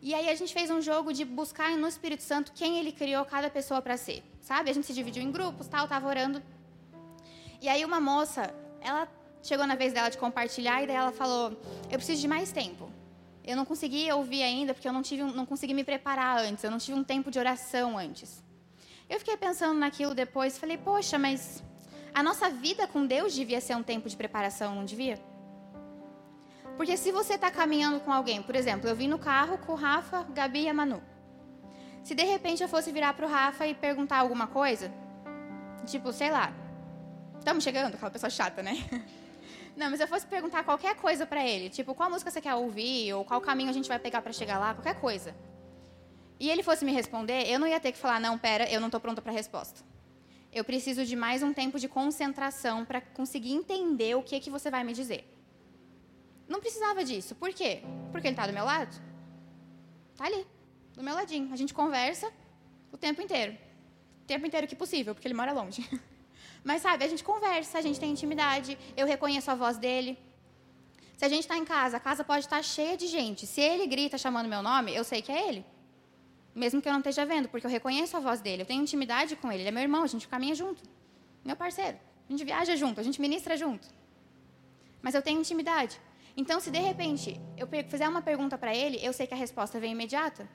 E aí a gente fez um jogo de buscar no Espírito Santo quem ele criou cada pessoa para ser. Sabe? A gente se dividiu em grupos, tal, estava orando. E aí uma moça, ela chegou na vez dela de compartilhar e daí ela falou: "Eu preciso de mais tempo. Eu não consegui ouvir ainda porque eu não tive, não consegui me preparar antes. Eu não tive um tempo de oração antes." Eu fiquei pensando naquilo depois, falei: "Poxa, mas a nossa vida com Deus devia ser um tempo de preparação, não devia? Porque se você está caminhando com alguém, por exemplo, eu vim no carro com o Rafa, Gabi e a Manu. Se de repente eu fosse virar para o Rafa e perguntar alguma coisa, tipo, sei lá, estamos chegando, aquela pessoa chata, né? *laughs* Não, mas se eu fosse perguntar qualquer coisa para ele, tipo, qual música você quer ouvir, ou qual caminho a gente vai pegar para chegar lá, qualquer coisa. E ele fosse me responder, eu não ia ter que falar, não, pera, eu não estou pronta para a resposta eu preciso de mais um tempo de concentração para conseguir entender o que, que você vai me dizer. Não precisava disso. Por quê? Porque ele está do meu lado. Está ali, do meu ladinho. A gente conversa o tempo inteiro. O tempo inteiro que possível, porque ele mora longe. *laughs* Mas sabe, a gente conversa, a gente tem intimidade, eu reconheço a voz dele. Se a gente está em casa, a casa pode estar tá cheia de gente. Se ele grita chamando meu nome, eu sei que é ele. Mesmo que eu não esteja vendo, porque eu reconheço a voz dele, eu tenho intimidade com ele, ele é meu irmão, a gente caminha junto. Meu parceiro. A gente viaja junto, a gente ministra junto. Mas eu tenho intimidade. Então, se de repente eu fizer uma pergunta para ele, eu sei que a resposta vem imediata.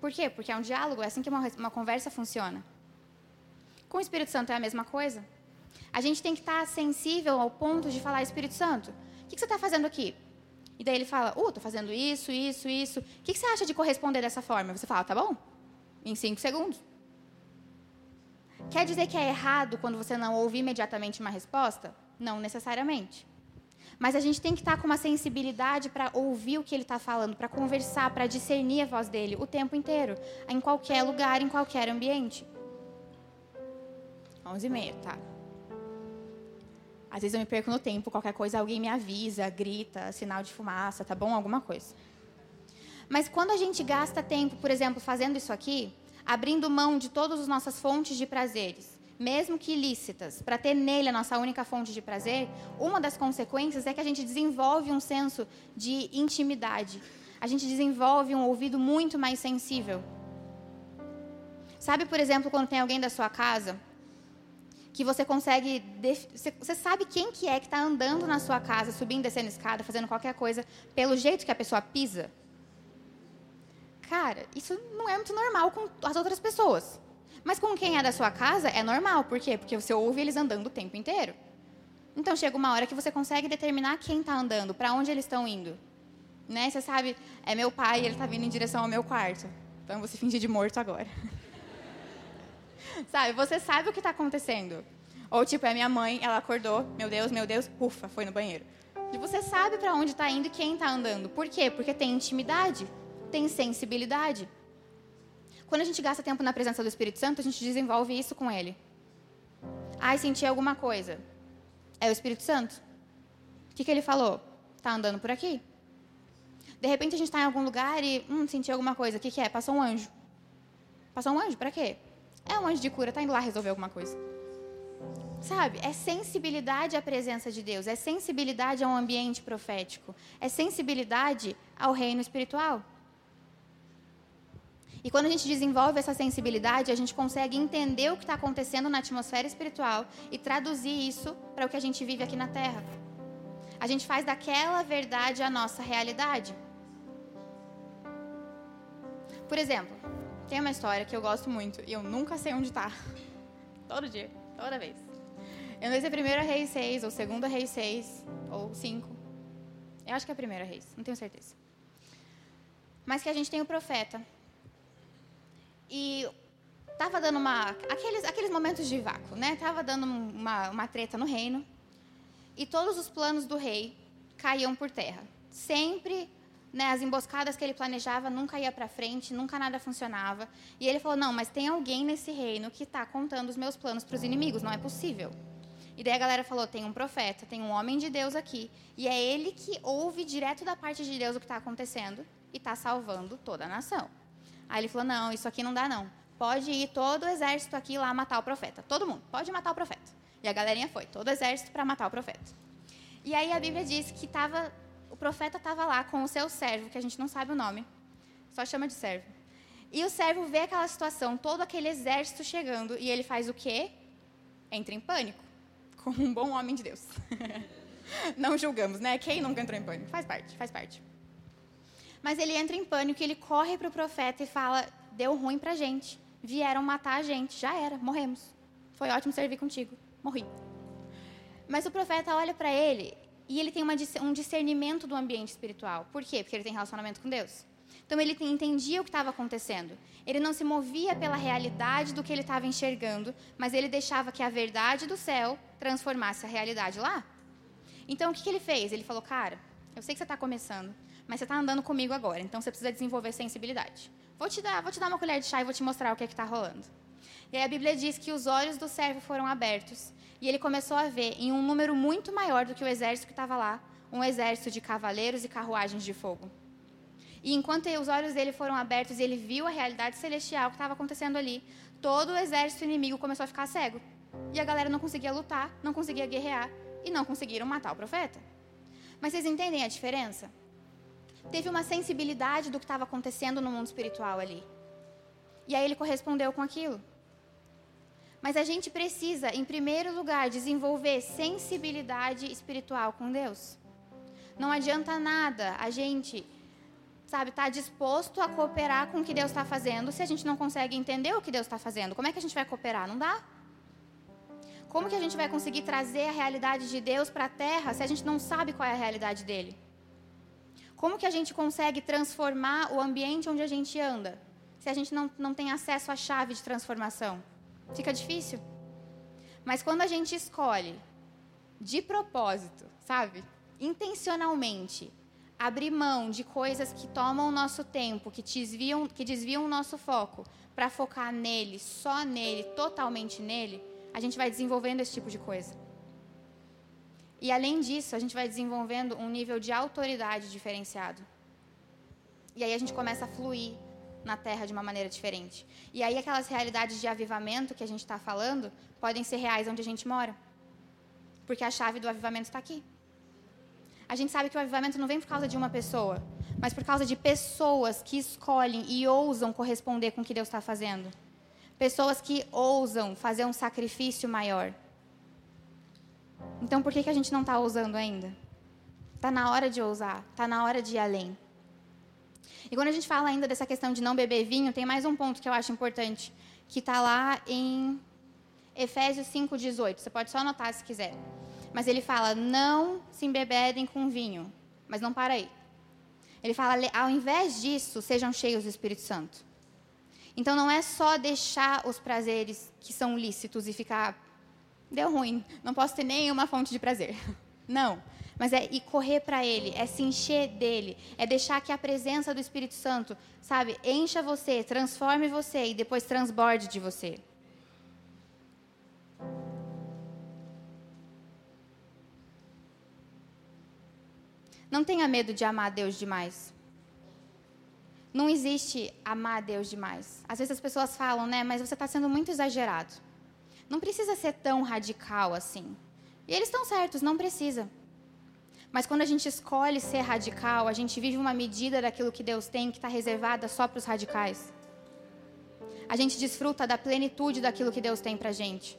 Por quê? Porque é um diálogo, é assim que uma, uma conversa funciona. Com o Espírito Santo é a mesma coisa. A gente tem que estar sensível ao ponto de falar: Espírito Santo, o que, você está fazendo aqui? E daí ele fala, uh, tô fazendo isso, isso, isso. O que, que você acha de corresponder dessa forma? Você fala, tá bom. Em cinco segundos. Quer dizer que é errado quando você não ouve imediatamente uma resposta? Não necessariamente. Mas a gente tem que estar com uma sensibilidade para ouvir o que ele está falando, para conversar, para discernir a voz dele o tempo inteiro, em qualquer lugar, em qualquer ambiente. 11 e meia, tá? Às vezes eu me perco no tempo, qualquer coisa alguém me avisa, grita, sinal de fumaça, tá bom? Alguma coisa. Mas quando a gente gasta tempo, por exemplo, fazendo isso aqui, abrindo mão de todas as nossas fontes de prazeres, mesmo que ilícitas, para ter nele a nossa única fonte de prazer, uma das consequências é que a gente desenvolve um senso de intimidade. A gente desenvolve um ouvido muito mais sensível. Sabe, por exemplo, quando tem alguém da sua casa que você consegue. Você sabe quem que é que está andando na sua casa, subindo, descendo escada, fazendo qualquer coisa, pelo jeito que a pessoa pisa? Cara, isso não é muito normal com as outras pessoas. Mas com quem é da sua casa é normal. Por quê? Porque você ouve eles andando o tempo inteiro. Então chega uma hora que você consegue determinar quem está andando, para onde eles estão indo. Né? Você sabe, é meu pai, ele está vindo em direção ao meu quarto. Então você finge de morto agora. *laughs* sabe, você sabe o que está acontecendo. Ou tipo, é minha mãe, ela acordou, meu Deus, meu Deus, ufa, foi no banheiro. E você sabe para onde está indo e quem está andando. Por quê? Porque tem intimidade, tem sensibilidade. Quando a gente gasta tempo na presença do Espírito Santo, a gente desenvolve isso com ele. Ai, senti alguma coisa. É o Espírito Santo. O que, que ele falou? Está andando por aqui. De repente a gente está em algum lugar e, hum, senti alguma coisa. O que, que é? Passou um anjo. Passou um anjo? Para quê? É um anjo de cura, está indo lá resolver alguma coisa. Sabe? É sensibilidade à presença de Deus, é sensibilidade ao ambiente profético, é sensibilidade ao reino espiritual. E quando a gente desenvolve essa sensibilidade, a gente consegue entender o que está acontecendo na atmosfera espiritual e traduzir isso para o que a gente vive aqui na Terra. A gente faz daquela verdade a nossa realidade. Por exemplo, tem uma história que eu gosto muito e eu nunca sei onde está. Todo dia, toda vez. Eu não sei se é primeira Reis 6 ou segunda Reis 6 ou 5. Eu acho que é a primeira Reis, não tenho certeza. Mas que a gente tem o profeta e tava dando uma. Aqueles, aqueles momentos de vácuo, né? Tava dando uma, uma treta no reino. E todos os planos do rei caíam por terra. Sempre né, as emboscadas que ele planejava nunca ia para frente, nunca nada funcionava. E ele falou: Não, mas tem alguém nesse reino que está contando os meus planos para os inimigos, não é possível. E daí a galera falou: Tem um profeta, tem um homem de Deus aqui, e é ele que ouve direto da parte de Deus o que está acontecendo e está salvando toda a nação. Aí ele falou: não, isso aqui não dá, não. Pode ir todo o exército aqui lá matar o profeta. Todo mundo, pode matar o profeta. E a galerinha foi, todo o exército para matar o profeta. E aí a Bíblia diz que tava, o profeta estava lá com o seu servo, que a gente não sabe o nome, só chama de servo. E o servo vê aquela situação, todo aquele exército chegando, e ele faz o quê? Entra em pânico, como um bom homem de Deus. *laughs* não julgamos, né? Quem nunca entrou em pânico? Faz parte, faz parte. Mas ele entra em pânico, ele corre para o profeta e fala: Deu ruim para gente. Vieram matar a gente. Já era, morremos. Foi ótimo servir contigo. Morri. Mas o profeta olha para ele e ele tem uma, um discernimento do ambiente espiritual. Por quê? Porque ele tem relacionamento com Deus. Então ele entendia o que estava acontecendo. Ele não se movia pela realidade do que ele estava enxergando, mas ele deixava que a verdade do céu transformasse a realidade lá. Então o que, que ele fez? Ele falou: Cara, eu sei que você está começando, mas você está andando comigo agora, então você precisa desenvolver sensibilidade. Vou te dar, vou te dar uma colher de chá e vou te mostrar o que é está rolando. E aí a Bíblia diz que os olhos do servo foram abertos e ele começou a ver, em um número muito maior do que o exército que estava lá, um exército de cavaleiros e carruagens de fogo. E enquanto os olhos dele foram abertos e ele viu a realidade celestial que estava acontecendo ali, todo o exército inimigo começou a ficar cego. E a galera não conseguia lutar, não conseguia guerrear e não conseguiram matar o profeta. Mas vocês entendem a diferença? teve uma sensibilidade do que estava acontecendo no mundo espiritual ali. E aí ele correspondeu com aquilo. Mas a gente precisa, em primeiro lugar, desenvolver sensibilidade espiritual com Deus. Não adianta nada a gente, sabe, estar tá disposto a cooperar com o que Deus está fazendo se a gente não consegue entender o que Deus está fazendo. Como é que a gente vai cooperar? Não dá. Como que a gente vai conseguir trazer a realidade de Deus para a terra se a gente não sabe qual é a realidade dele? Como que a gente consegue transformar o ambiente onde a gente anda, se a gente não, não tem acesso à chave de transformação? Fica difícil. Mas quando a gente escolhe, de propósito, sabe? Intencionalmente, abrir mão de coisas que tomam o nosso tempo, que desviam, que desviam o nosso foco, para focar nele, só nele, totalmente nele, a gente vai desenvolvendo esse tipo de coisa. E além disso, a gente vai desenvolvendo um nível de autoridade diferenciado. E aí a gente começa a fluir na terra de uma maneira diferente. E aí aquelas realidades de avivamento que a gente está falando podem ser reais onde a gente mora. Porque a chave do avivamento está aqui. A gente sabe que o avivamento não vem por causa de uma pessoa, mas por causa de pessoas que escolhem e ousam corresponder com o que Deus está fazendo. pessoas que ousam fazer um sacrifício maior. Então, por que, que a gente não está ousando ainda? Está na hora de ousar, está na hora de ir além. E quando a gente fala ainda dessa questão de não beber vinho, tem mais um ponto que eu acho importante, que está lá em Efésios 5,18. Você pode só anotar se quiser. Mas ele fala: não se embebedem com vinho. Mas não para aí. Ele fala: ao invés disso, sejam cheios do Espírito Santo. Então não é só deixar os prazeres que são lícitos e ficar. Deu ruim, não posso ter nenhuma fonte de prazer. *laughs* Não. Mas é ir correr para Ele, é se encher dele, é deixar que a presença do Espírito Santo, sabe, encha você, transforme você e depois transborde de você. Não tenha medo de amar Deus demais. Não existe amar Deus demais. Às vezes as pessoas falam, né, mas você está sendo muito exagerado. Não precisa ser tão radical assim. E eles estão certos, não precisa. Mas quando a gente escolhe ser radical, a gente vive uma medida daquilo que Deus tem que está reservada só para os radicais. A gente desfruta da plenitude daquilo que Deus tem para a gente.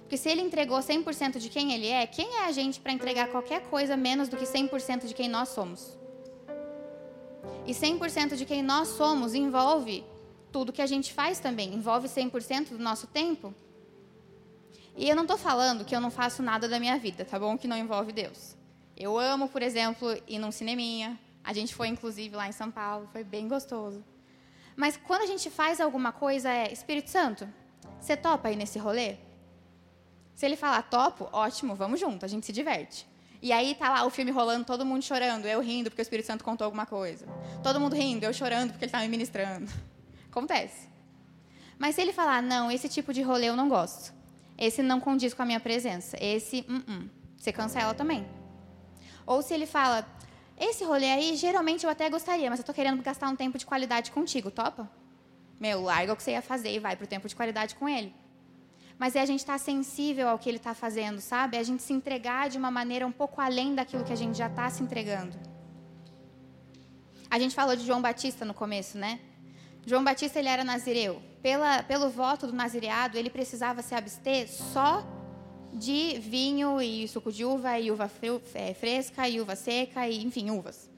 Porque se ele entregou 100% de quem ele é, quem é a gente para entregar qualquer coisa menos do que 100% de quem nós somos? E 100% de quem nós somos envolve tudo que a gente faz também, envolve 100% do nosso tempo. E eu não estou falando que eu não faço nada da minha vida, tá bom? Que não envolve Deus. Eu amo, por exemplo, ir num cineminha. A gente foi, inclusive, lá em São Paulo, foi bem gostoso. Mas quando a gente faz alguma coisa, é Espírito Santo, você topa aí nesse rolê? Se ele falar topo, ótimo, vamos junto, a gente se diverte. E aí tá lá o filme rolando, todo mundo chorando, eu rindo porque o Espírito Santo contou alguma coisa. Todo mundo rindo, eu chorando porque ele estava me ministrando. *laughs* Acontece. Mas se ele falar, não, esse tipo de rolê eu não gosto. Esse não condiz com a minha presença. Esse, uh -uh, você cancela também. Ou se ele fala, esse rolê aí, geralmente eu até gostaria, mas eu estou querendo gastar um tempo de qualidade contigo, topa? Meu, larga o que você ia fazer e vai para o tempo de qualidade com ele mas é a gente estar tá sensível ao que ele está fazendo, sabe? É a gente se entregar de uma maneira um pouco além daquilo que a gente já está se entregando. A gente falou de João Batista no começo, né? João Batista ele era nazireu. Pela, pelo voto do nazireado, ele precisava se abster só de vinho e suco de uva e uva é, fresca e uva seca e enfim uvas.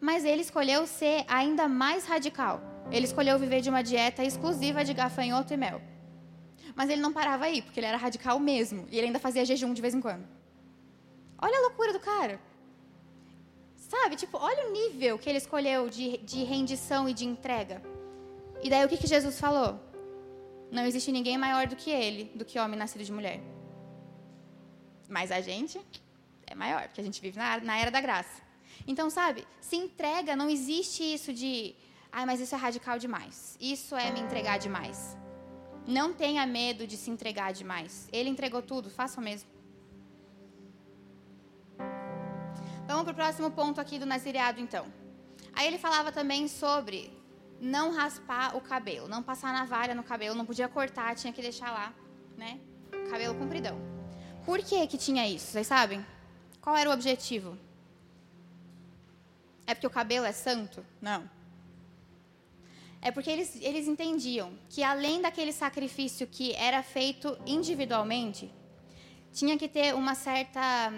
Mas ele escolheu ser ainda mais radical. Ele escolheu viver de uma dieta exclusiva de gafanhoto e mel. Mas ele não parava aí, porque ele era radical mesmo. E ele ainda fazia jejum de vez em quando. Olha a loucura do cara. Sabe? Tipo, olha o nível que ele escolheu de, de rendição e de entrega. E daí o que, que Jesus falou? Não existe ninguém maior do que ele, do que homem nascido de mulher. Mas a gente é maior, porque a gente vive na, era da graça. Então, sabe, se entrega, não existe isso de, ah, mas isso é radical demais. Isso é me entregar demais. Não tenha medo de se entregar demais. Ele entregou tudo, faça o mesmo. Vamos para o próximo ponto aqui do nazireado, então. Aí ele falava também sobre não raspar o cabelo, não passar navalha no cabelo, não podia cortar, tinha que deixar lá, né? Cabelo compridão. Por que que tinha isso? Vocês sabem? Qual era o objetivo? É porque o cabelo é santo? Não é porque eles, eles entendiam que além daquele sacrifício que era feito individualmente, tinha que ter uma certa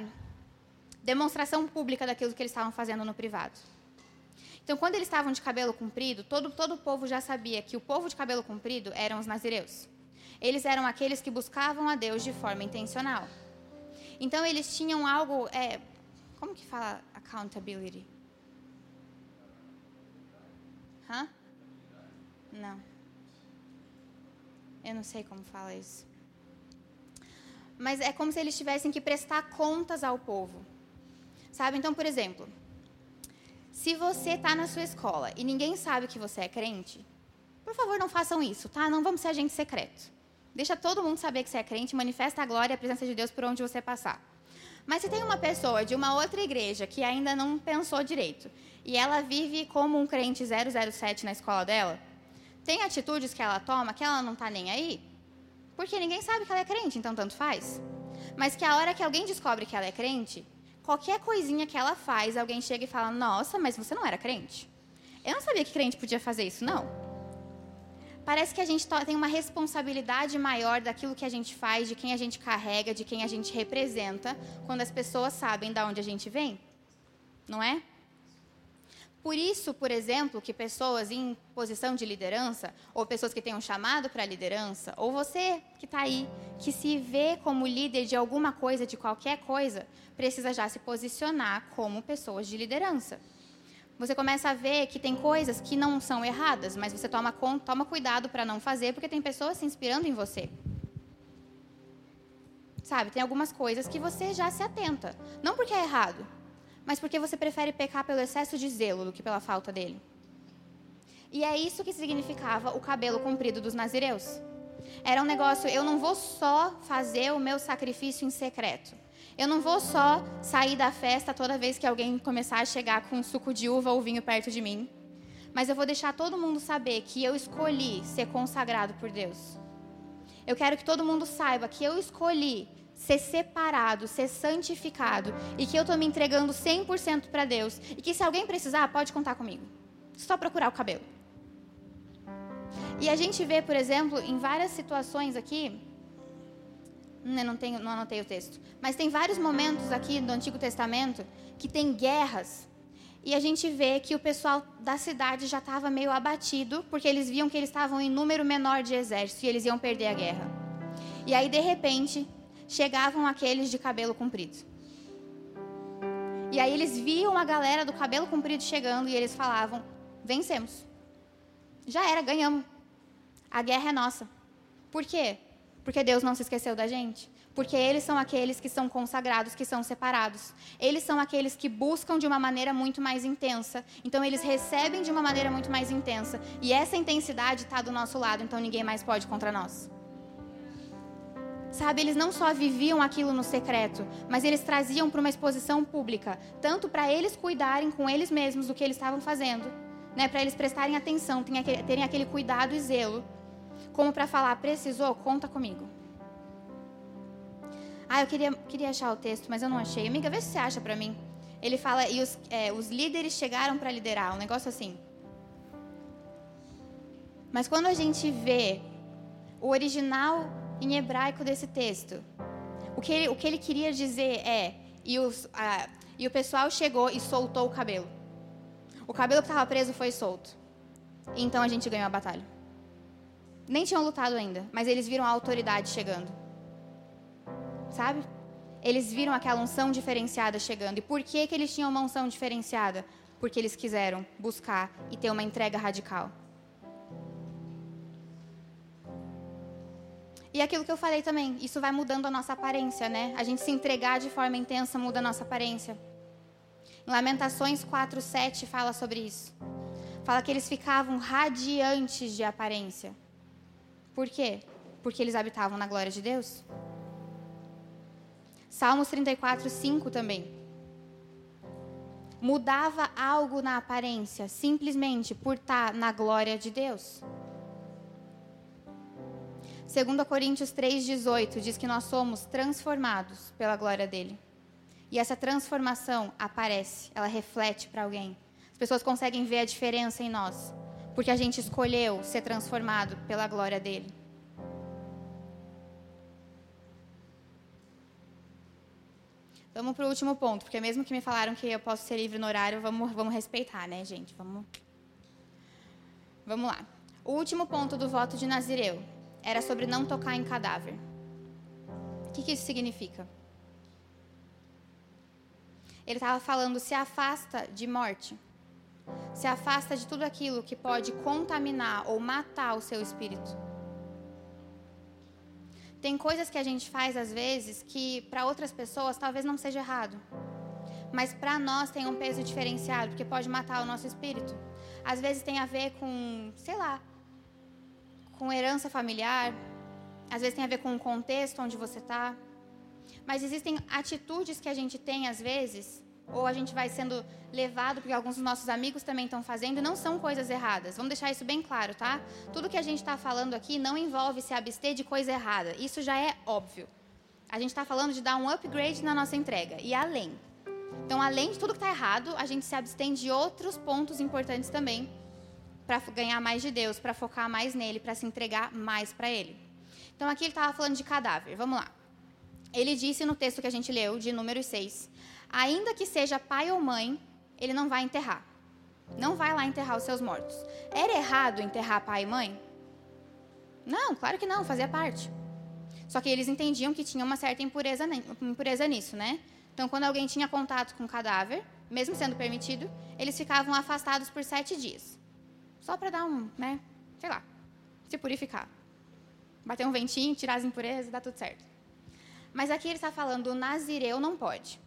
demonstração pública daquilo que eles estavam fazendo no privado. Então, quando eles estavam de cabelo comprido, todo, todo o povo já sabia que o povo de cabelo comprido eram os nazireus. Eles eram aqueles que buscavam a Deus de forma intencional. Então, eles tinham algo. É, como que fala accountability? Hã? Não. Eu não sei como fala isso. Mas é como se eles tivessem que prestar contas ao povo. Sabe? Então, por exemplo, se você está na sua escola e ninguém sabe que você é crente, por favor, não façam isso, tá? Não vamos ser agente secreto. Deixa todo mundo saber que você é crente, manifesta a glória e a presença de Deus por onde você passar. Mas se tem uma pessoa de uma outra igreja que ainda não pensou direito e ela vive como um crente 007 na escola dela, tem atitudes que ela toma que ela não está nem aí, porque ninguém sabe que ela é crente, então tanto faz. Mas que a hora que alguém descobre que ela é crente, qualquer coisinha que ela faz, alguém chega e fala: Nossa, mas você não era crente? Eu não sabia que crente podia fazer isso, não. Parece que a gente tem uma responsabilidade maior daquilo que a gente faz, de quem a gente carrega, de quem a gente representa, quando as pessoas sabem de onde a gente vem. Não é? Por isso, por exemplo, que pessoas em posição de liderança, ou pessoas que têm um chamado para a liderança, ou você que está aí, que se vê como líder de alguma coisa, de qualquer coisa, precisa já se posicionar como pessoas de liderança. Você começa a ver que tem coisas que não são erradas, mas você toma, toma cuidado para não fazer, porque tem pessoas se inspirando em você. Sabe, tem algumas coisas que você já se atenta. Não porque é errado, mas porque você prefere pecar pelo excesso de zelo do que pela falta dele. E é isso que significava o cabelo comprido dos nazireus. Era um negócio, eu não vou só fazer o meu sacrifício em secreto. Eu não vou só sair da festa toda vez que alguém começar a chegar com suco de uva ou vinho perto de mim, mas eu vou deixar todo mundo saber que eu escolhi ser consagrado por Deus. Eu quero que todo mundo saiba que eu escolhi ser separado, ser santificado e que eu estou me entregando 100% para Deus e que se alguém precisar, pode contar comigo. Só procurar o cabelo. E a gente vê, por exemplo, em várias situações aqui, eu não, tenho, não anotei o texto, mas tem vários momentos aqui do Antigo Testamento que tem guerras e a gente vê que o pessoal da cidade já estava meio abatido porque eles viam que eles estavam em número menor de exército e eles iam perder a guerra. E aí, de repente, chegavam aqueles de cabelo comprido. E aí eles viam a galera do cabelo comprido chegando e eles falavam: vencemos. Já era, ganhamos. A guerra é nossa. Por quê? Porque Deus não se esqueceu da gente. Porque eles são aqueles que são consagrados, que são separados. Eles são aqueles que buscam de uma maneira muito mais intensa. Então, eles recebem de uma maneira muito mais intensa. E essa intensidade está do nosso lado, então ninguém mais pode contra nós. Sabe, eles não só viviam aquilo no secreto, mas eles traziam para uma exposição pública, tanto para eles cuidarem com eles mesmos do que eles estavam fazendo, né, para eles prestarem atenção, terem aquele cuidado e zelo, como para falar, precisou, conta comigo. Ah, eu queria, queria achar o texto, mas eu não achei. Amiga, vê se você acha para mim. Ele fala, e os, é, os líderes chegaram para liderar, um negócio assim. Mas quando a gente vê o original em hebraico desse texto. O que ele, o que ele queria dizer é: e, os, a, e o pessoal chegou e soltou o cabelo. O cabelo que estava preso foi solto. Então a gente ganhou a batalha. Nem tinham lutado ainda, mas eles viram a autoridade chegando. Sabe? Eles viram aquela unção diferenciada chegando. E por que, que eles tinham uma unção diferenciada? Porque eles quiseram buscar e ter uma entrega radical. E aquilo que eu falei também, isso vai mudando a nossa aparência, né? A gente se entregar de forma intensa muda a nossa aparência. Em Lamentações 4:7 fala sobre isso. Fala que eles ficavam radiantes de aparência. Por quê? Porque eles habitavam na glória de Deus. Salmos 34:5 também. Mudava algo na aparência, simplesmente por estar na glória de Deus. 2 Coríntios 3,18 diz que nós somos transformados pela glória dele. E essa transformação aparece, ela reflete para alguém. As pessoas conseguem ver a diferença em nós, porque a gente escolheu ser transformado pela glória dele. Vamos para o último ponto, porque mesmo que me falaram que eu posso ser livre no horário, vamos, vamos respeitar, né, gente? Vamos, vamos lá. O último ponto do voto de Nazireu era sobre não tocar em cadáver. O que, que isso significa? Ele estava falando: se afasta de morte, se afasta de tudo aquilo que pode contaminar ou matar o seu espírito. Tem coisas que a gente faz às vezes que para outras pessoas talvez não seja errado, mas para nós tem um peso diferenciado porque pode matar o nosso espírito. Às vezes tem a ver com, sei lá, com herança familiar, às vezes tem a ver com o contexto onde você está. Mas existem atitudes que a gente tem às vezes, ou a gente vai sendo levado, porque alguns dos nossos amigos também estão fazendo, não são coisas erradas. Vamos deixar isso bem claro, tá? Tudo que a gente está falando aqui não envolve se abster de coisa errada. Isso já é óbvio. A gente está falando de dar um upgrade na nossa entrega, e além. Então, além de tudo que está errado, a gente se abstém de outros pontos importantes também para ganhar mais de Deus, para focar mais nele, para se entregar mais para ele. Então aqui ele estava falando de cadáver. Vamos lá. Ele disse no texto que a gente leu, de número 6, ainda que seja pai ou mãe, ele não vai enterrar. Não vai lá enterrar os seus mortos. Era errado enterrar pai e mãe? Não, claro que não, fazia parte. Só que eles entendiam que tinha uma certa impureza, impureza nisso, né? Então, quando alguém tinha contato com o cadáver, mesmo sendo permitido, eles ficavam afastados por sete dias. Só para dar um, né? Sei lá, se purificar. Bater um ventinho, tirar as impurezas, dá tudo certo. Mas aqui ele está falando, o nazireu não pode.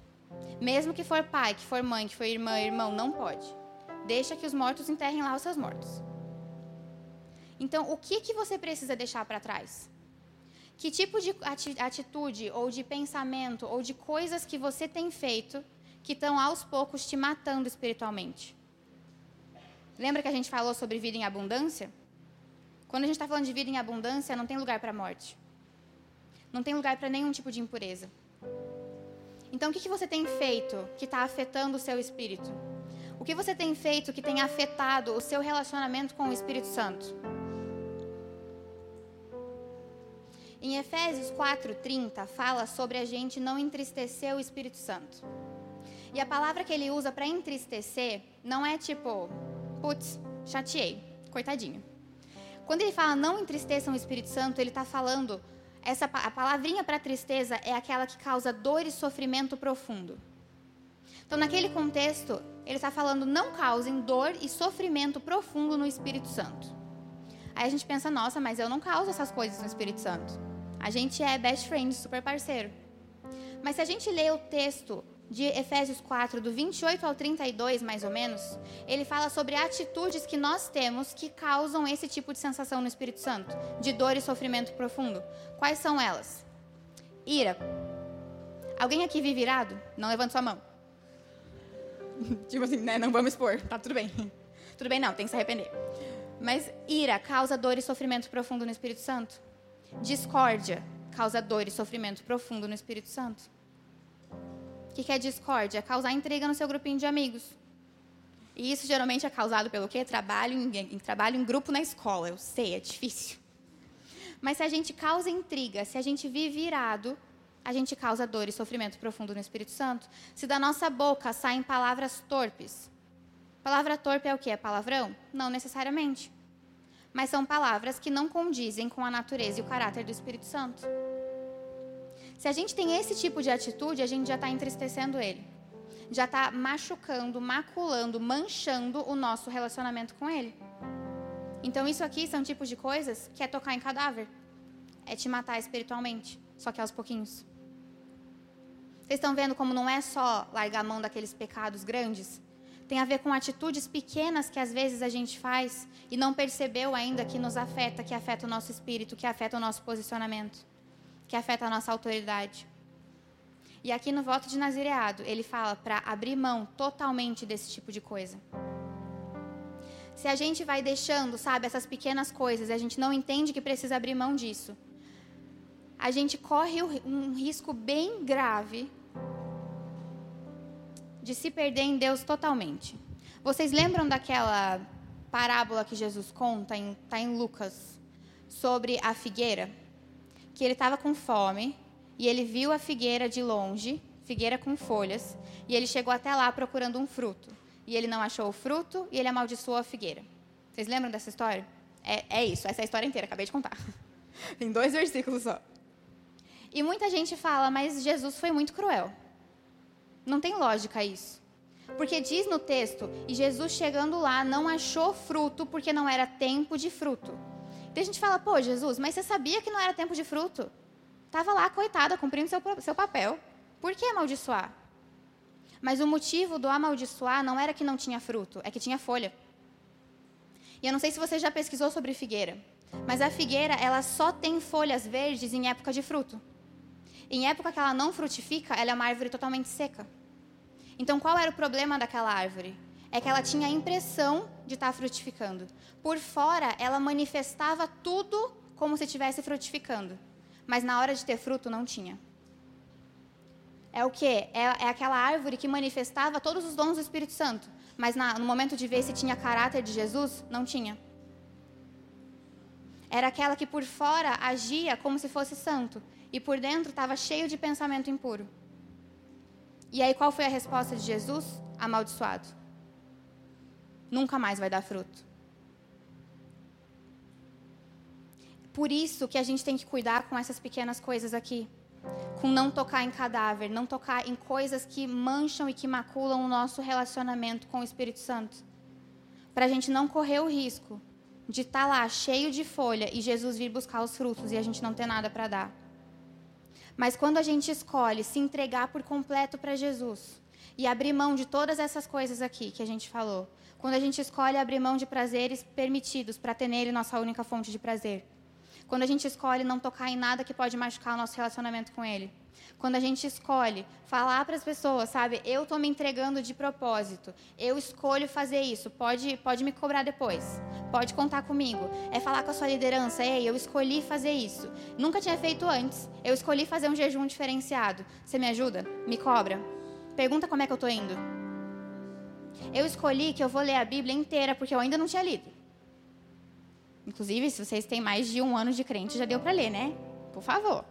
Mesmo que for pai, que for mãe, que for irmã, irmão, não pode. Deixa que os mortos enterrem lá os seus mortos. Então, o que, que você precisa deixar para trás? Que tipo de atitude, ou de pensamento, ou de coisas que você tem feito que estão aos poucos te matando espiritualmente? Lembra que a gente falou sobre vida em abundância? Quando a gente está falando de vida em abundância, não tem lugar para morte. Não tem lugar para nenhum tipo de impureza. Então, o que, que você tem feito que está afetando o seu espírito? O que você tem feito que tem afetado o seu relacionamento com o Espírito Santo? Em Efésios 4:30 fala sobre a gente não entristecer o Espírito Santo. E a palavra que ele usa para entristecer não é tipo, putz, chateei, coitadinho. Quando ele fala não entristeçam o Espírito Santo, ele está falando essa a palavrinha para tristeza é aquela que causa dor e sofrimento profundo. Então, naquele contexto, ele está falando não causem dor e sofrimento profundo no Espírito Santo. Aí a gente pensa, nossa, mas eu não causo essas coisas no Espírito Santo. A gente é best friend, super parceiro. Mas se a gente lê o texto de Efésios 4, do 28 ao 32, mais ou menos, ele fala sobre atitudes que nós temos que causam esse tipo de sensação no Espírito Santo, de dor e sofrimento profundo. Quais são elas? Ira. Alguém aqui vive irado? Não levante sua mão. *laughs* tipo assim, né? Não vamos expor, tá tudo bem. *laughs* tudo bem, não, tem que se arrepender. Mas ira causa dor e sofrimento profundo no Espírito Santo? Discórdia causa dor e sofrimento profundo no Espírito Santo? O que é discórdia? Causar intriga no seu grupinho de amigos. E isso geralmente é causado pelo quê? Trabalho em, em, trabalho em grupo na escola. Eu sei, é difícil. Mas se a gente causa intriga, se a gente vive irado, a gente causa dor e sofrimento profundo no Espírito Santo. Se da nossa boca saem palavras torpes. Palavra torpe é o quê? É palavrão? Não necessariamente. Mas são palavras que não condizem com a natureza e o caráter do Espírito Santo. Se a gente tem esse tipo de atitude, a gente já está entristecendo ele. Já está machucando, maculando, manchando o nosso relacionamento com ele. Então, isso aqui são tipos de coisas que é tocar em cadáver. É te matar espiritualmente, só que aos pouquinhos. Vocês estão vendo como não é só largar a mão daqueles pecados grandes? Tem a ver com atitudes pequenas que às vezes a gente faz e não percebeu ainda que nos afeta, que afeta o nosso espírito, que afeta o nosso posicionamento que afeta a nossa autoridade. E aqui no voto de nazireado, ele fala para abrir mão totalmente desse tipo de coisa. Se a gente vai deixando, sabe, essas pequenas coisas, a gente não entende que precisa abrir mão disso, a gente corre um risco bem grave de se perder em Deus totalmente. Vocês lembram daquela parábola que Jesus conta, está em, em Lucas, sobre a figueira? Que ele estava com fome e ele viu a figueira de longe, figueira com folhas, e ele chegou até lá procurando um fruto. E ele não achou o fruto e ele amaldiçoou a figueira. Vocês lembram dessa história? É, é isso, essa é a história inteira, acabei de contar. *laughs* Tem dois versículos só. E muita gente fala, mas Jesus foi muito cruel. Não tem lógica isso. Porque diz no texto, e Jesus chegando lá não achou fruto porque não era tempo de fruto. Daí a gente fala, pô, Jesus, mas você sabia que não era tempo de fruto? Estava lá, coitada, cumprindo seu, seu papel. Por que amaldiçoar? Mas o motivo do amaldiçoar não era que não tinha fruto, é que tinha folha. E eu não sei se você já pesquisou sobre figueira, mas a figueira, ela só tem folhas verdes em época de fruto. Em época que ela não frutifica, ela é uma árvore totalmente seca. Então, qual era o problema daquela árvore? É que ela tinha a impressão de estar frutificando. Por fora, ela manifestava tudo como se estivesse frutificando, mas na hora de ter fruto não tinha. é o quê? É, é aquela árvore que manifestava todos os dons do Espírito Santo. Mas na, no momento de ver se tinha caráter de Jesus, não tinha. Era aquela que por fora agia como se fosse santo. E por dentro estava cheio de pensamento impuro. E aí qual foi a resposta de Jesus? Amaldiçoado. Nunca mais vai dar fruto. Por isso que a gente tem que cuidar com essas pequenas coisas aqui com não tocar em cadáver, não tocar em coisas que mancham e que maculam o nosso relacionamento com o Espírito Santo. Para a gente não correr o risco de estar tá lá cheio de folha e Jesus vir buscar os frutos e a gente não ter nada para dar. Mas quando a gente escolhe se entregar por completo para Jesus e abrir mão de todas essas coisas aqui que a gente falou, quando a gente escolhe abrir mão de prazeres permitidos para ter nele nossa única fonte de prazer, quando a gente escolhe não tocar em nada que pode machucar o nosso relacionamento com Ele. Quando a gente escolhe falar para as pessoas, sabe, eu estou me entregando de propósito, eu escolho fazer isso, pode, pode me cobrar depois, pode contar comigo. É falar com a sua liderança, ei, eu escolhi fazer isso. Nunca tinha feito antes, eu escolhi fazer um jejum diferenciado. Você me ajuda? Me cobra? Pergunta como é que eu estou indo. Eu escolhi que eu vou ler a Bíblia inteira porque eu ainda não tinha lido. Inclusive, se vocês têm mais de um ano de crente, já deu para ler, né? Por favor.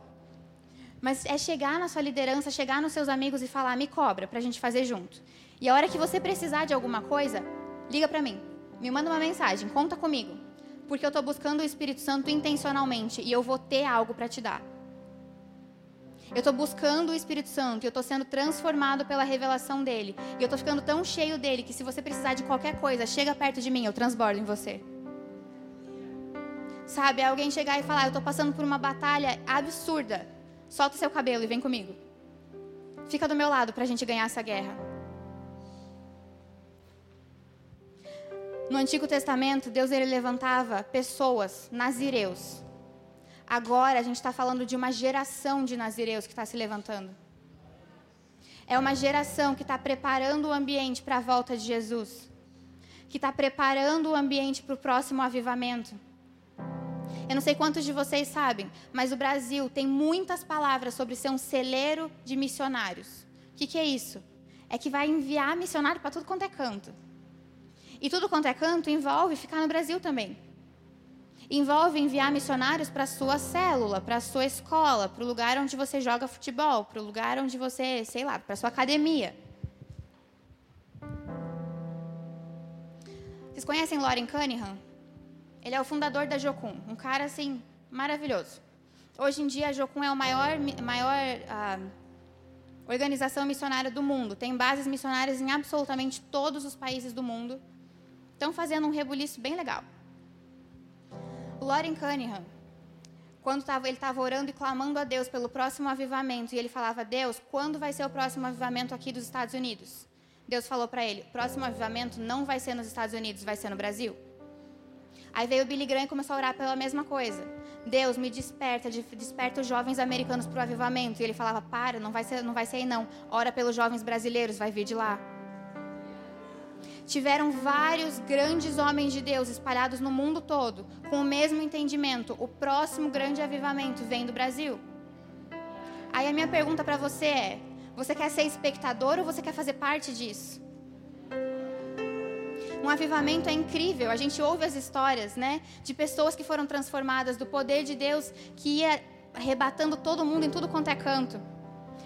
Mas é chegar na sua liderança, chegar nos seus amigos e falar, me cobra, para a gente fazer junto. E a hora que você precisar de alguma coisa, liga para mim. Me manda uma mensagem, conta comigo. Porque eu estou buscando o Espírito Santo intencionalmente e eu vou ter algo para te dar. Eu estou buscando o Espírito Santo eu estou sendo transformado pela revelação dele. E eu estou ficando tão cheio dele que se você precisar de qualquer coisa, chega perto de mim, eu transbordo em você. Sabe, alguém chegar e falar: Eu estou passando por uma batalha absurda. Solta seu cabelo e vem comigo. Fica do meu lado para a gente ganhar essa guerra. No Antigo Testamento, Deus ele levantava pessoas, nazireus. Agora a gente está falando de uma geração de nazireus que está se levantando. É uma geração que está preparando o ambiente para a volta de Jesus, que está preparando o ambiente para o próximo avivamento. Eu não sei quantos de vocês sabem, mas o Brasil tem muitas palavras sobre ser um celeiro de missionários. O que, que é isso? É que vai enviar missionário para tudo quanto é canto. E tudo quanto é canto envolve ficar no Brasil também. Envolve enviar missionários para a sua célula, para a sua escola, para o lugar onde você joga futebol, para o lugar onde você, sei lá, para a sua academia. Vocês conhecem Lauren Cunningham? Ele é o fundador da Jocum, um cara assim maravilhoso. Hoje em dia a Jocum é a maior, maior ah, organização missionária do mundo. Tem bases missionárias em absolutamente todos os países do mundo. Estão fazendo um rebuliço bem legal. Lauren Cunningham, quando tava, ele estava orando e clamando a Deus pelo próximo avivamento, e ele falava: Deus, quando vai ser o próximo avivamento aqui dos Estados Unidos? Deus falou para ele: próximo avivamento não vai ser nos Estados Unidos, vai ser no Brasil. Aí veio o Billy Graham e começou a orar pela mesma coisa. Deus, me desperta, desperta os jovens americanos para o avivamento. E ele falava, para, não vai, ser, não vai ser aí não. Ora pelos jovens brasileiros, vai vir de lá. Tiveram vários grandes homens de Deus espalhados no mundo todo, com o mesmo entendimento. O próximo grande avivamento vem do Brasil. Aí a minha pergunta para você é: você quer ser espectador ou você quer fazer parte disso? Um avivamento é incrível. A gente ouve as histórias, né, de pessoas que foram transformadas, do poder de Deus que ia arrebatando todo mundo em tudo quanto é canto.